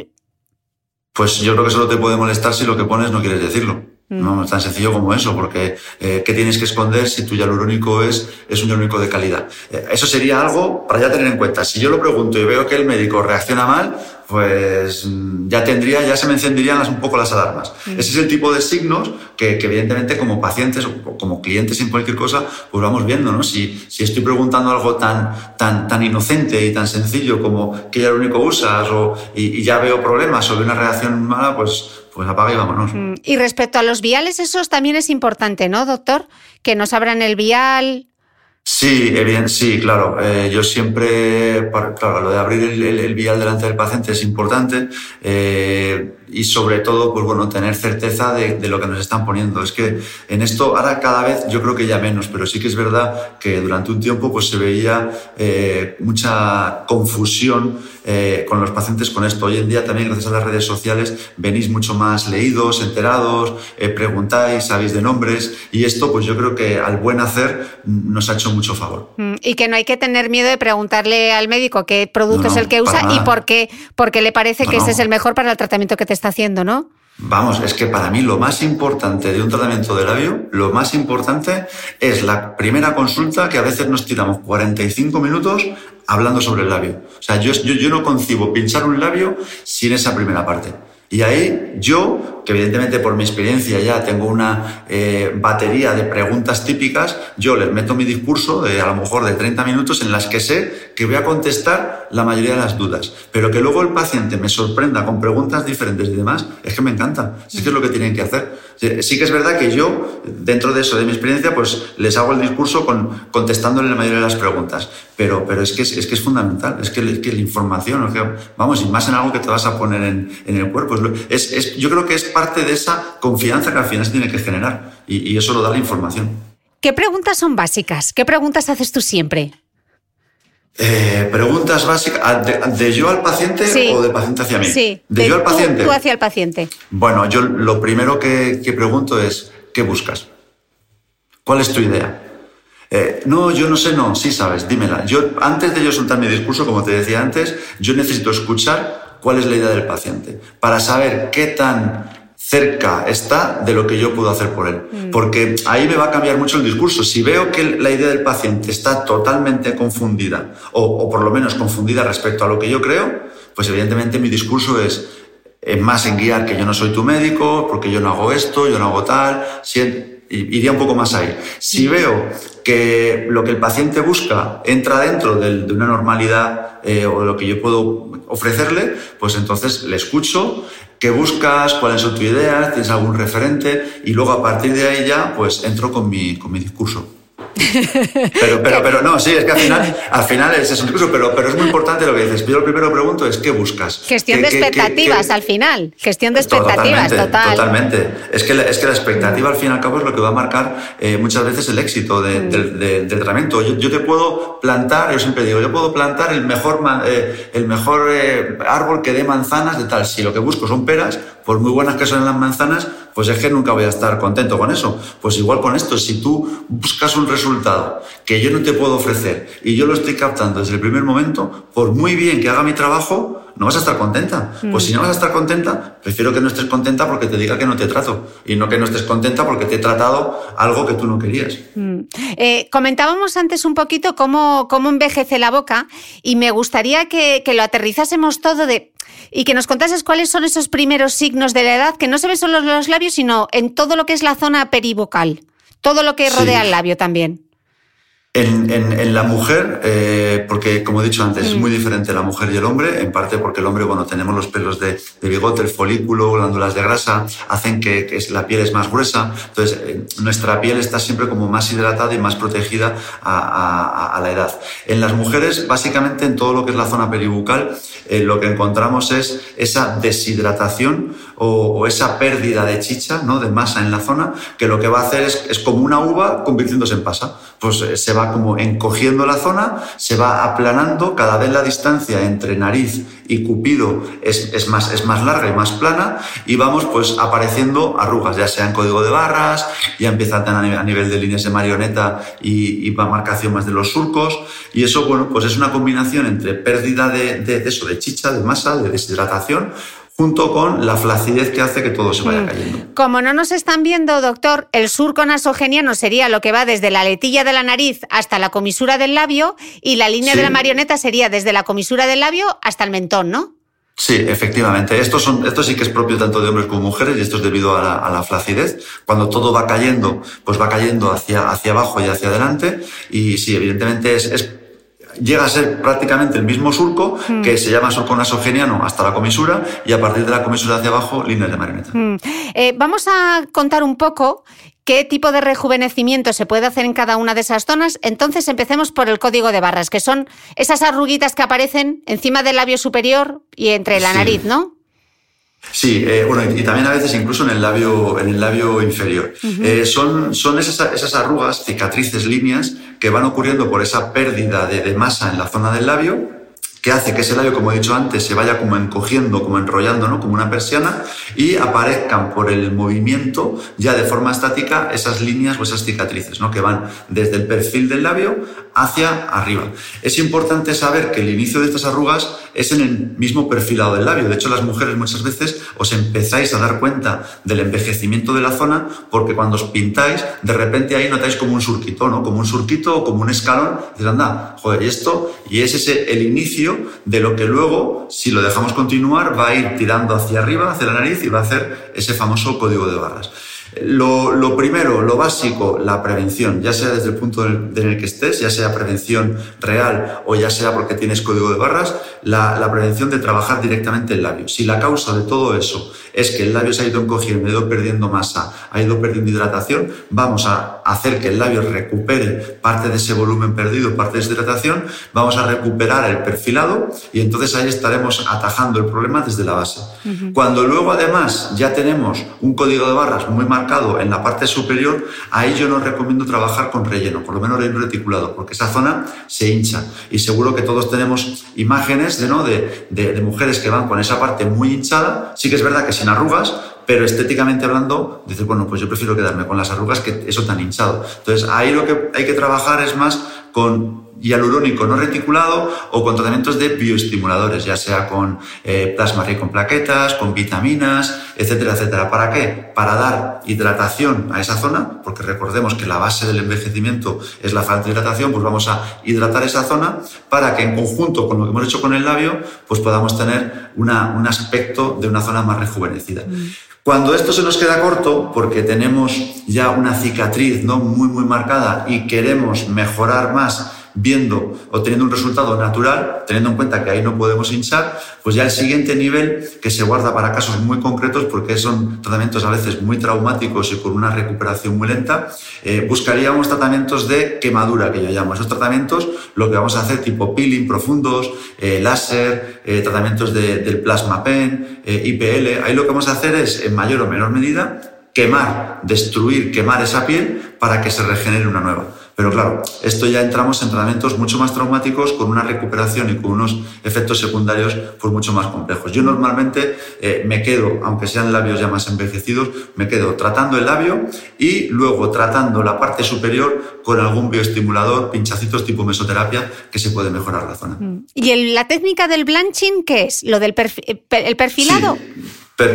Pues yo creo que solo te puede molestar si lo que pones no quieres decirlo. No es tan sencillo como eso, porque eh, ¿qué tienes que esconder si tu hialurónico es, es un hialurónico de calidad? Eh, eso sería algo para ya tener en cuenta. Si yo lo pregunto y veo que el médico reacciona mal, pues mm, ya tendría, ya se me encenderían un poco las alarmas. Mm. Ese es el tipo de signos que, evidentemente como pacientes o como clientes en cualquier cosa, pues vamos viendo, ¿no? Si, si estoy preguntando algo tan, tan, tan inocente y tan sencillo como qué hialurónico usas o, y, y ya veo problemas o veo una reacción mala, pues pues apaga y vámonos. Mm, y respecto a los viales, eso también es importante, ¿no, doctor? Que nos abran el vial. Sí, bien, sí, claro. Eh, yo siempre, claro, lo de abrir el, vial delante del paciente es importante. Eh, y sobre todo, pues bueno, tener certeza de, de, lo que nos están poniendo. Es que en esto, ahora cada vez yo creo que ya menos, pero sí que es verdad que durante un tiempo pues se veía eh, mucha confusión eh, con los pacientes con esto. Hoy en día también gracias a las redes sociales venís mucho más leídos, enterados, eh, preguntáis, sabéis de nombres y esto pues yo creo que al buen hacer nos ha hecho mucho favor. Mm, y que no hay que tener miedo de preguntarle al médico qué producto es el que usa y por qué, porque le parece que ese es el mejor para el tratamiento que te está haciendo, ¿no? Vamos, es que para mí lo más importante de un tratamiento de labio, lo más importante es la primera consulta que a veces nos tiramos 45 minutos hablando sobre el labio. O sea, yo, no concibo pinchar un labio sin esa primera parte. Y ahí yo, que evidentemente por mi experiencia ya tengo una eh, batería de preguntas típicas, yo les meto mi discurso de a lo mejor de 30 minutos en las que sé que voy a contestar la mayoría de las dudas. Pero que luego el paciente me sorprenda con preguntas diferentes y demás, es que me encanta. Es que es lo que tienen que hacer. Sí que es verdad que yo, dentro de eso, de mi experiencia, pues les hago el discurso con, contestándole la mayoría de las preguntas. Pero, pero es, que es, que es fundamental, es que, que la información, vamos, y más en algo que te vas a poner en, en el cuerpo. Es, es, yo creo que es parte de esa confianza que al final se tiene que generar y, y eso lo da la información. ¿Qué preguntas son básicas? ¿Qué preguntas haces tú siempre? Eh, preguntas básicas, ah, de, yo al paciente o de paciente hacia mí? Sí, de, yo al paciente. Tú, hacia el paciente. Bueno, yo lo primero que, pregunto es, ¿qué buscas? ¿Cuál es tu idea? Eh, no, yo no sé, no, sí sabes, dímela. Yo, antes de yo soltar mi discurso, como te decía antes, yo necesito escuchar cuál es la idea del paciente para saber qué tan cerca está de lo que yo puedo hacer por él. Mm. Porque ahí me va a cambiar mucho el discurso. Si veo que la idea del paciente está totalmente confundida, o, por lo menos confundida respecto a lo que yo creo, pues evidentemente mi discurso es, más en guiar que yo no soy tu médico, porque yo no hago esto, yo no hago tal, iría un poco más ahí. Si veo que lo que el paciente busca entra dentro de, una normalidad eh, o lo que yo puedo ofrecerle, pues entonces le escucho qué buscas, cuáles son tus ideas, tienes algún referente y luego a partir de ahí ya pues entro con mi, con mi discurso. Pero, pero, pero no, sí, es que al final, al final es un discurso, pero, pero es muy importante lo que dices. Yo lo primero pregunto es, ¿qué buscas? Gestión de expectativas al final. Gestión de expectativas, total. Totalmente. Es que, es que la expectativa al fin y al cabo es lo que va a marcar eh, muchas veces el éxito mm. del, tratamiento. Yo, te puedo plantar, yo siempre digo, yo puedo plantar el mejor, eh, el mejor eh, árbol que dé manzanas de tal. Si lo que busco son peras, por muy buenas que son las manzanas, pues es que nunca voy a estar contento con eso. Pues igual con esto, si tú buscas un resultado que yo no te puedo ofrecer y yo lo estoy captando desde el primer momento, por muy bien que haga mi trabajo, no vas a estar contenta. Pues si no vas a estar contenta, prefiero que no estés contenta porque te diga que no te trato y no que no estés contenta porque te he tratado algo que tú no querías. Eh, comentábamos antes un poquito cómo, cómo envejece la boca y me gustaría que, que lo aterrizásemos todo de y que nos contases cuáles son esos primeros signos de la edad que no se ven solo en los labios, sino en todo lo que es la zona perivocal, todo lo que rodea el labio también. En, la mujer, eh, porque como he dicho antes, es muy diferente la mujer y el hombre, en parte porque el hombre, bueno, tenemos los pelos de, bigote, el folículo, glándulas de grasa, hacen que, la piel es más gruesa, entonces eh, nuestra piel está siempre como más hidratada y más protegida a, la edad. En las mujeres, básicamente en todo lo que es la zona peribucal, eh, lo que encontramos es esa deshidratación o, esa pérdida de chicha, ¿no? de masa en la zona, que lo que va a hacer es, es como una uva convirtiéndose en pasa. Pues se va como encogiendo la zona, se va aplanando, cada vez la distancia entre nariz y cupido es, más, es más larga y más plana y vamos pues apareciendo arrugas, ya sea en código de barras, ya empieza a nivel de líneas de marioneta y, y marcación más de los surcos y eso bueno pues es una combinación entre pérdida de, de eso, de chicha, de masa, de deshidratación junto con la flacidez que hace que todo se vaya mm. cayendo. Como no nos están viendo, doctor, el surco nasogeniano sería lo que va desde la letilla de la nariz hasta la comisura del labio y la línea de la marioneta sería desde la comisura del labio hasta el mentón, ¿no? Sí, efectivamente. Esto, son, esto sí que es propio tanto de hombres como mujeres y esto es debido a la, flacidez. Cuando todo va cayendo, pues va cayendo hacia, hacia abajo y hacia adelante. Y sí, evidentemente es llega a ser prácticamente el mismo surco hmm. que se llama surco nasogeniano hasta la comisura y a partir de la comisura hacia abajo, línea de marioneta. Hmm. Eh, vamos a contar un poco qué tipo de rejuvenecimiento se puede hacer en cada una de esas zonas. Entonces empecemos por el código de barras, que son esas arruguitas que aparecen encima del labio superior y entre la nariz, ¿no? Sí, eh, bueno, y, también a veces incluso en el labio, en el labio inferior. Eh, son son esas, esas, arrugas, cicatrices, líneas que van ocurriendo por esa pérdida de, de masa en la zona del labio que hace que ese labio, como he dicho antes, se vaya como encogiendo, como enrollando, ¿no? como una persiana, y aparezcan por el movimiento ya de forma estática esas líneas o esas cicatrices, ¿no? que van desde el perfil del labio hacia arriba. Es importante saber que el inicio de estas arrugas es en el mismo perfilado del labio. De hecho, las mujeres muchas veces os empezáis a dar cuenta del envejecimiento de la zona porque cuando os pintáis, de repente ahí notáis como un surquito, ¿no? Como un surquito o como un escalón. Dices, anda, joder, y esto, y es ese el inicio de lo que luego, si lo dejamos continuar, va a ir tirando hacia arriba, hacia la nariz y va a hacer ese famoso código de barras. Lo, primero, lo básico, la prevención, ya sea desde el punto en el que estés, ya sea prevención real o ya sea porque tienes código de barras, la, la prevención de trabajar directamente el labio. Si la causa de todo eso es que el labio se ha ido encogiendo, ha ido perdiendo masa, ha ido perdiendo hidratación, vamos a hacer que el labio recupere parte de ese volumen perdido, parte de esa hidratación, vamos a recuperar el perfilado y entonces ahí estaremos atajando el problema desde la base. Cuando luego además ya tenemos un código de barras muy marcado en la parte superior, ahí yo no recomiendo trabajar con relleno, por lo menos relleno reticulado, porque esa zona se hincha y seguro que todos tenemos imágenes de, ¿no? de, de, de mujeres que van con esa parte muy hinchada. Sí que es verdad que sin arrugas, pero estéticamente hablando, dices, bueno, pues yo prefiero quedarme con las arrugas que eso tan hinchado. Entonces, ahí lo que hay que trabajar es más con hialurónico no reticulado o con tratamientos de bioestimuladores, ya sea con eh, plasma rico en plaquetas, con vitaminas, etcétera, etcétera. ¿Para qué? Para dar hidratación a esa zona, porque recordemos que la base del envejecimiento es la falta de hidratación, pues vamos a hidratar esa zona para que en conjunto con lo que hemos hecho con el labio, pues podamos tener una, un aspecto de una zona más rejuvenecida. Mm. Cuando esto se nos queda corto, porque tenemos ya una cicatriz ¿no? muy, muy marcada y queremos mejorar más viendo, obteniendo un resultado natural, teniendo en cuenta que ahí no podemos hinchar, pues ya el siguiente nivel que se guarda para casos muy concretos, porque son tratamientos a veces muy traumáticos y con una recuperación muy lenta, eh, buscaríamos tratamientos de quemadura, que yo llamo. Esos tratamientos lo que vamos a hacer tipo peeling profundos, eh, láser, eh, tratamientos del plasma pen, IPL. Ahí lo que vamos a hacer es, en mayor o menor medida, quemar, destruir, quemar esa piel para que se regenere una nueva. Pero claro, esto ya entramos en tratamientos mucho más traumáticos con una recuperación y con unos efectos secundarios pues mucho más complejos. Yo normalmente eh, me quedo, aunque sean labios ya más envejecidos, me quedo tratando el labio y luego tratando la parte superior con algún bioestimulador, pinchacitos tipo mesoterapia, que se puede mejorar la zona. Mm. ¿Y la técnica del blanching qué es? ¿Lo del eh, el perfilado?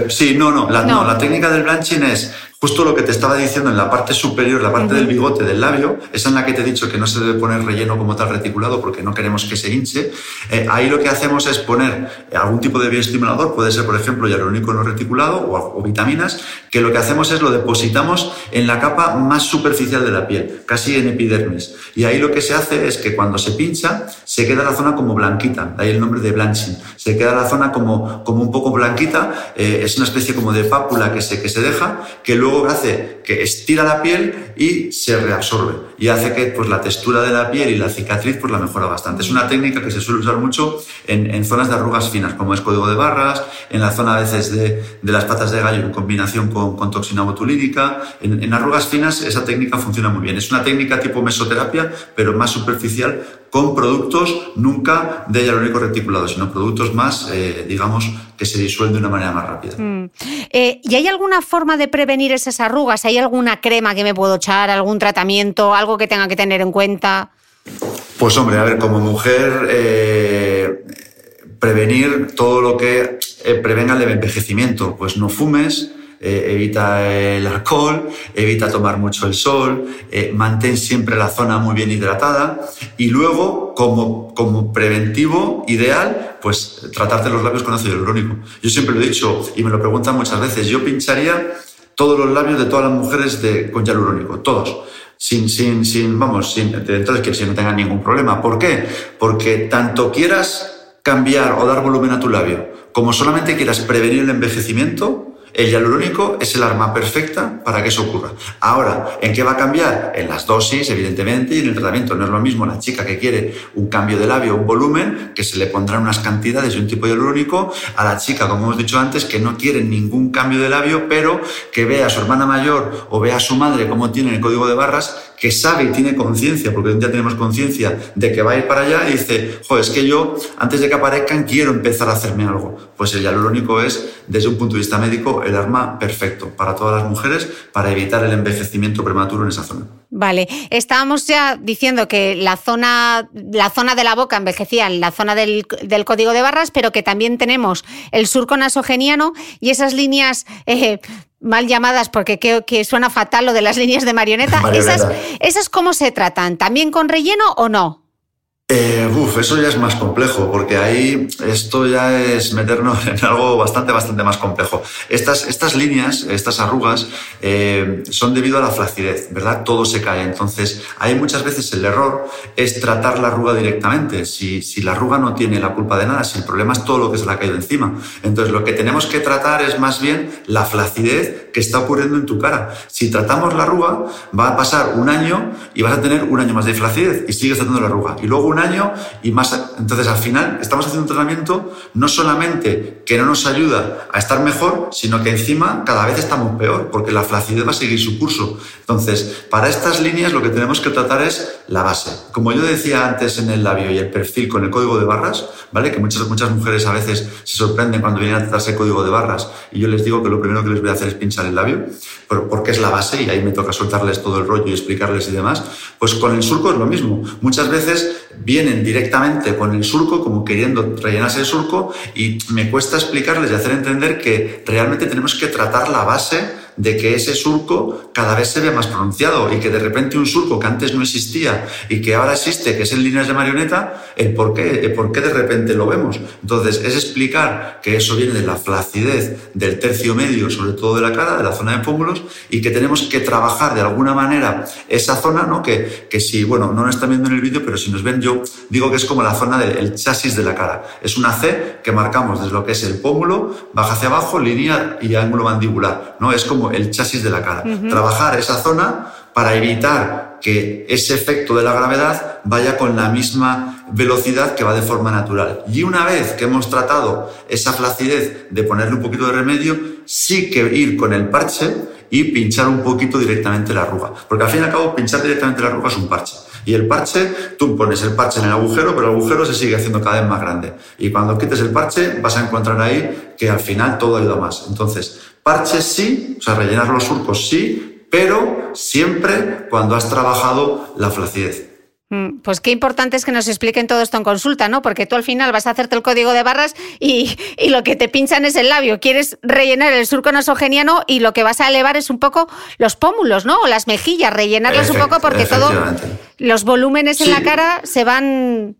Sí. no, no la, no. La técnica del blanching es Justo lo que te estaba diciendo en la parte superior, la parte del bigote del labio, esa en la que te he dicho que no se debe poner relleno como tal reticulado porque no queremos que se hinche. Eh, ahí lo que hacemos es poner algún tipo de bioestimulador, puede ser por ejemplo hialurónico no reticulado o, vitaminas, que lo que hacemos es lo depositamos en la capa más superficial de la piel, casi en epidermis. Y ahí lo que se hace es que cuando se pincha se queda la zona como blanquita, ahí el nombre de blanching. Se queda la zona como, como un poco blanquita, eh, es una especie como de pápula que se, que se deja, que luego luego hace que estira la piel y se reabsorbe y hace que pues, la textura de la piel y la cicatriz pues, la mejora bastante. Es una técnica que se suele usar mucho en, zonas de arrugas finas, como es código de barras, en la zona a veces de, las patas de gallo en combinación con, toxina botulínica. En, en arrugas finas esa técnica funciona muy bien. Es una técnica tipo mesoterapia, pero más superficial con productos nunca de hialurónico reticulado, sino productos más, eh, digamos, que se disuelven de una manera más rápida. Mm. Eh, ¿Y hay alguna forma de prevenir esas arrugas? ¿Hay alguna crema que me puedo echar, algún tratamiento, algo que tenga que tener en cuenta? Pues hombre, a ver, como mujer, eh, prevenir todo lo que prevenga el envejecimiento, pues no fumes, eh, evita el alcohol, evita tomar mucho el sol, eh, mantén siempre la zona muy bien hidratada y luego, como, como preventivo ideal, pues tratarte los labios con ácido hialurónico. Yo siempre lo he dicho y me lo preguntan muchas veces, yo pincharía todos los labios de todas las mujeres de, con hialurónico, todos sin, sin, sin, vamos, sin, entonces que si no tengan ningún problema. ¿Por qué? Porque tanto quieras cambiar o dar volumen a tu labio, como solamente quieras prevenir el envejecimiento, el hialurónico es el arma perfecta para que eso ocurra. Ahora, ¿en qué va a cambiar? En las dosis, evidentemente, y en el tratamiento. No es lo mismo la chica que quiere un cambio de labio, un volumen, que se le pondrán unas cantidades de un tipo de hialurónico, a la chica, como hemos dicho antes, que no quiere ningún cambio de labio, pero que vea a su hermana mayor o vea a su madre cómo tiene el código de barras que sabe y tiene conciencia, porque un día tenemos conciencia de que va a ir para allá y dice, joder, es que yo antes de que aparezcan quiero empezar a hacerme algo. Pues el hialurónico es, desde un punto de vista médico, el arma perfecto para todas las mujeres para evitar el envejecimiento prematuro en esa zona. Vale, estábamos ya diciendo que la zona, la zona de la boca envejecía en la zona del, código de barras, pero que también tenemos el surco nasogeniano y esas líneas eh, mal llamadas porque creo que suena fatal lo de las líneas de marioneta. ¿Esas, ¿Esas cómo se tratan? ¿También con relleno o no? Eh, uf, eso ya es más complejo, porque ahí esto ya es meternos en algo bastante, bastante más complejo. Estas, estas líneas, estas arrugas, eh, son debido a la flacidez, ¿verdad? Todo se cae. Entonces, hay muchas veces el error es tratar la arruga directamente. Si, si la arruga no tiene la culpa de nada, si el problema es todo lo que se le ha caído encima. Entonces, lo que tenemos que tratar es más bien la flacidez que está ocurriendo en tu cara. Si tratamos la arruga, va a pasar un año y vas a tener un año más de flacidez y sigues tratando la arruga. Y luego año y más. Entonces, al final, estamos haciendo un tratamiento no solamente que no nos ayuda a estar mejor, sino que encima cada vez estamos peor, porque la flacidez va a seguir su curso. Entonces, para estas líneas lo que tenemos que tratar es la base. Como yo decía antes en el labio y el perfil con el código de barras, ¿vale? Que muchas, muchas mujeres a veces se sorprenden cuando vienen a tratarse el código de barras y yo les digo que lo primero que les voy a hacer es pinchar el labio, porque es la base y ahí me toca soltarles todo el rollo y explicarles y demás. Pues con el surco es lo mismo. Muchas veces vienen directamente con el surco, como queriendo rellenarse el surco, y me cuesta explicarles y hacer entender que realmente tenemos que tratar la base de que ese surco cada vez se ve más pronunciado y que de repente un surco que antes no existía y que ahora existe, que es en líneas de marioneta, el por qué, el por qué de repente lo vemos. Entonces, es explicar que eso viene de la flacidez del tercio medio, sobre todo de la cara, de la zona de pómulos, y que tenemos que trabajar de alguna manera esa zona, ¿no? Que, que si, bueno, no nos están viendo en el vídeo, pero si nos ven, yo digo que es como la zona del chasis de la cara. Es una C que marcamos desde lo que es el pómulo, baja hacia abajo, línea y ángulo mandibular, ¿no? Es como el chasis de la cara. Trabajar esa zona para evitar que ese efecto de la gravedad vaya con la misma velocidad que va de forma natural. Y una vez que hemos tratado esa flacidez de ponerle un poquito de remedio, sí que ir con el parche y pinchar un poquito directamente la arruga. Porque al fin y al cabo, pinchar directamente la arruga es un parche. Y el parche, tú pones el parche en el agujero, pero el agujero se sigue haciendo cada vez más grande. Y cuando quites el parche, vas a encontrar ahí que al final todo ido más. Entonces, parches sí, o sea, rellenar los surcos sí, pero siempre cuando has trabajado la flacidez. Mm, pues qué importante es que nos expliquen todo esto en consulta, ¿no? Porque tú al final vas a hacerte el código de barras y, lo que te pinchan es el labio. Quieres rellenar el surco nasogeniano y lo que vas a elevar es un poco los pómulos, ¿no? O las mejillas, rellenarlas un poco porque todo los volúmenes en la cara se van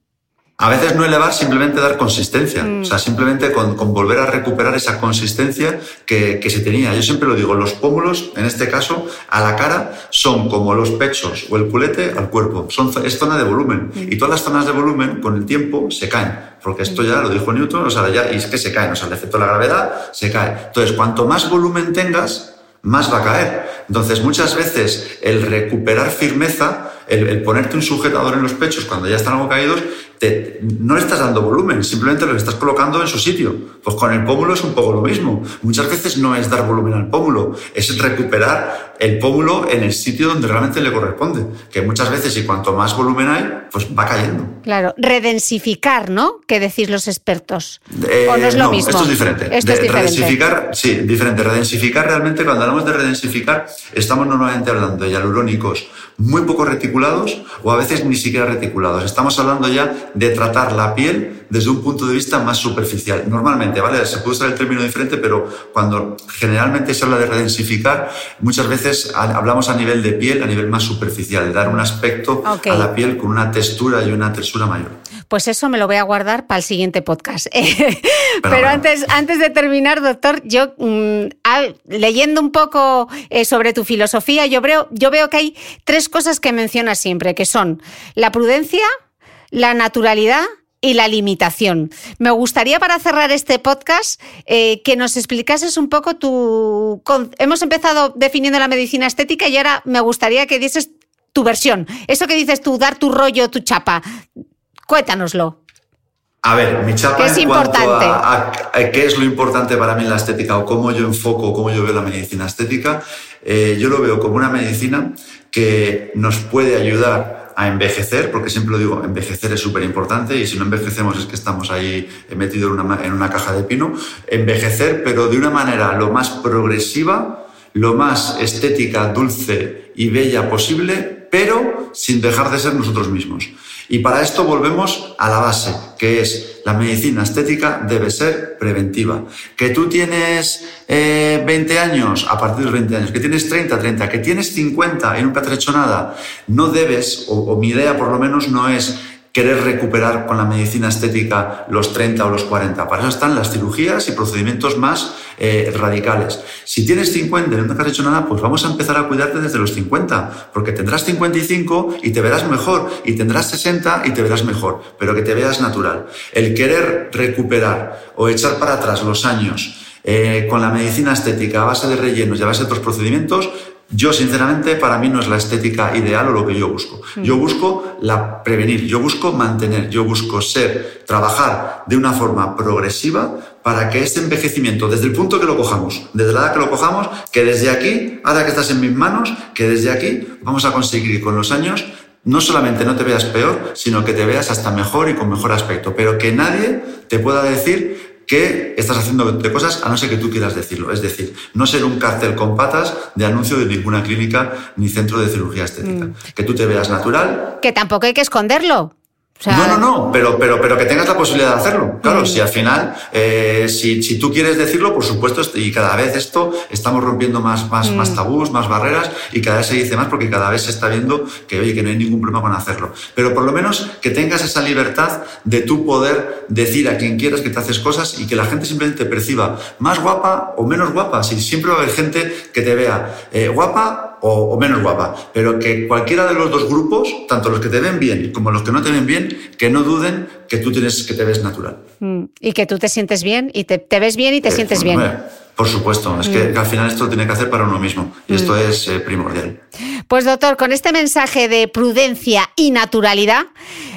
a veces no elevar, simplemente dar consistencia. O sea, mm. simplemente con, volver a recuperar esa consistencia que, se tenía. Yo siempre lo digo, los pómulos, en este caso, a la cara, son como los pechos o el culete al cuerpo. Son, es zona de volumen. Mm. Y todas las zonas de volumen, con el tiempo, se caen. Porque esto ya lo dijo Newton, o sea, ya, y es que se caen. O sea, el efecto de la gravedad se cae. Entonces, cuanto más volumen tengas, más va a caer. Entonces, muchas veces el recuperar firmeza, el, ponerte un sujetador en los pechos cuando ya están algo caídos, no le estás dando volumen, simplemente lo estás colocando en su sitio. Pues con el pómulo es un poco lo mismo. Muchas veces no es dar volumen al pómulo, es recuperar el pómulo en el sitio donde realmente le corresponde. Que muchas veces, y cuanto más volumen hay, pues va cayendo. Claro, redensificar, ¿no? Que decís los expertos. ¿O no es lo mismo? Esto es diferente. Esto es diferente. Redensificar, sí, diferente. Redensificar realmente, cuando hablamos de redensificar, estamos normalmente hablando de hialurónicos muy poco reticulados o a veces ni siquiera reticulados. Estamos hablando ya de tratar la piel desde un punto de vista más superficial. Normalmente, ¿vale? Se puede usar el término diferente, pero cuando generalmente se habla de redensificar, muchas veces hablamos a nivel de piel, a nivel más superficial, de dar un aspecto a la piel con una textura y una textura mayor. Pues eso me lo voy a guardar para el siguiente podcast. Pero, antes, antes de terminar, doctor, yo mm, leyendo un poco eh, sobre tu filosofía, yo veo, yo veo que hay tres cosas que mencionas siempre, que son la prudencia, la naturalidad y la limitación. Me gustaría para cerrar este podcast eh, que nos explicases un poco tu... Hemos empezado definiendo la medicina estética y ahora me gustaría que dieses tu versión. Eso que dices tú, dar tu rollo, tu chapa. Cuéntanoslo. A ver, mi chapa es importante? A, qué es lo importante para mí en la estética o cómo yo enfoco, cómo yo veo la medicina estética, eh, yo lo veo como una medicina que nos puede ayudar a envejecer, porque siempre lo digo, envejecer es súper importante y si no envejecemos es que estamos ahí metidos en una, en una caja de pino. Envejecer, pero de una manera lo más progresiva, lo más estética, dulce y bella posible, pero sin dejar de ser nosotros mismos. Y para esto volvemos a la base, que es la medicina estética debe ser preventiva. Que tú tienes 20 eh, años, a partir de 20 años, que tienes 30, 30, que tienes 50 y nunca te has hecho nada, no debes, o mi idea por lo menos no es querer recuperar con la medicina estética los 30 o los 40. Para eso están las cirugías y procedimientos más eh, radicales. Si tienes 50 y no te has hecho nada, pues vamos a empezar a cuidarte desde los 50, porque tendrás 55 y te verás mejor, y tendrás 60 y te verás mejor, pero que te veas natural. El querer recuperar o echar para atrás los años eh, con la medicina estética a base de rellenos y a base de otros procedimientos, yo, sinceramente, para mí no es la estética ideal o lo que yo busco. Mm. Yo busco la prevenir, yo busco mantener, yo busco ser, trabajar de una forma progresiva para que este envejecimiento, desde el punto que lo cojamos, desde la edad que lo cojamos, que desde aquí, ahora que estás en mis manos, que desde aquí vamos a conseguir con los años no solamente no te veas peor, sino que te veas hasta mejor y con mejor aspecto, pero que nadie te pueda decir que estás haciendo de cosas a no ser que tú quieras decirlo. Es decir, no ser un cartel con patas de anuncio de ninguna clínica ni centro de cirugía estética. Mm. Que tú te veas natural. Que tampoco hay que esconderlo no, no, no, pero, pero, pero que tengas la posibilidad de hacerlo. Claro, mm. si al final, eh, si, si, tú quieres decirlo, por supuesto, y cada vez esto estamos rompiendo más, más, mm. más tabús, más barreras, y cada vez se dice más porque cada vez se está viendo que, oye, que no hay ningún problema con hacerlo. Pero por lo menos que tengas esa libertad de tú poder decir a quien quieras que te haces cosas y que la gente simplemente te perciba más guapa o menos guapa. Si siempre va a haber gente que te vea eh, guapa o, menos guapa, pero que cualquiera de los dos grupos, tanto los que te ven bien como los que no te ven bien, que no duden que tú tienes, que te ves natural. Mm, y que tú te sientes bien y te, ves bien y te sientes bien. Por supuesto, es que, mm. al final esto lo tiene que hacer para uno mismo y esto mm. es eh, primordial. Pues doctor, con este mensaje de prudencia y naturalidad,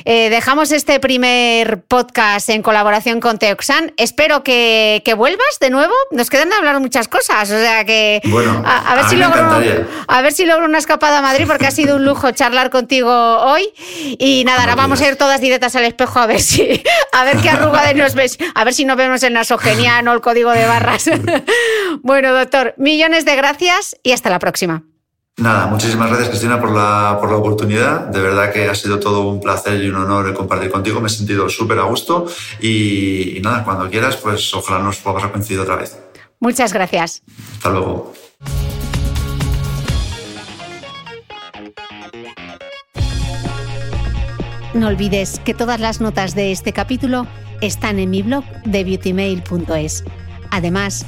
eh, dejamos este primer podcast en colaboración con Teoxan. Espero que, vuelvas de nuevo. Nos quedan de hablar muchas cosas. O sea que. Bueno, a, ver, si logro, a ver si logro una escapada a Madrid, porque ha sido un lujo charlar contigo hoy. Y nada, ahora vamos a ir todas directas al espejo a ver si. A ver qué arruga nos ves. A ver si nos vemos en nasogeniano o el código de barras. bueno, doctor, millones de gracias y hasta la próxima. Nada, muchísimas gracias Cristina por la, por la oportunidad. De verdad que ha sido todo un placer y un honor compartir contigo. Me he sentido súper a gusto y, nada, cuando quieras, pues ojalá nos podamos coincidir otra vez. Muchas gracias. Hasta luego. No olvides que todas las notas de este capítulo están en mi blog de beautymail.es. Además,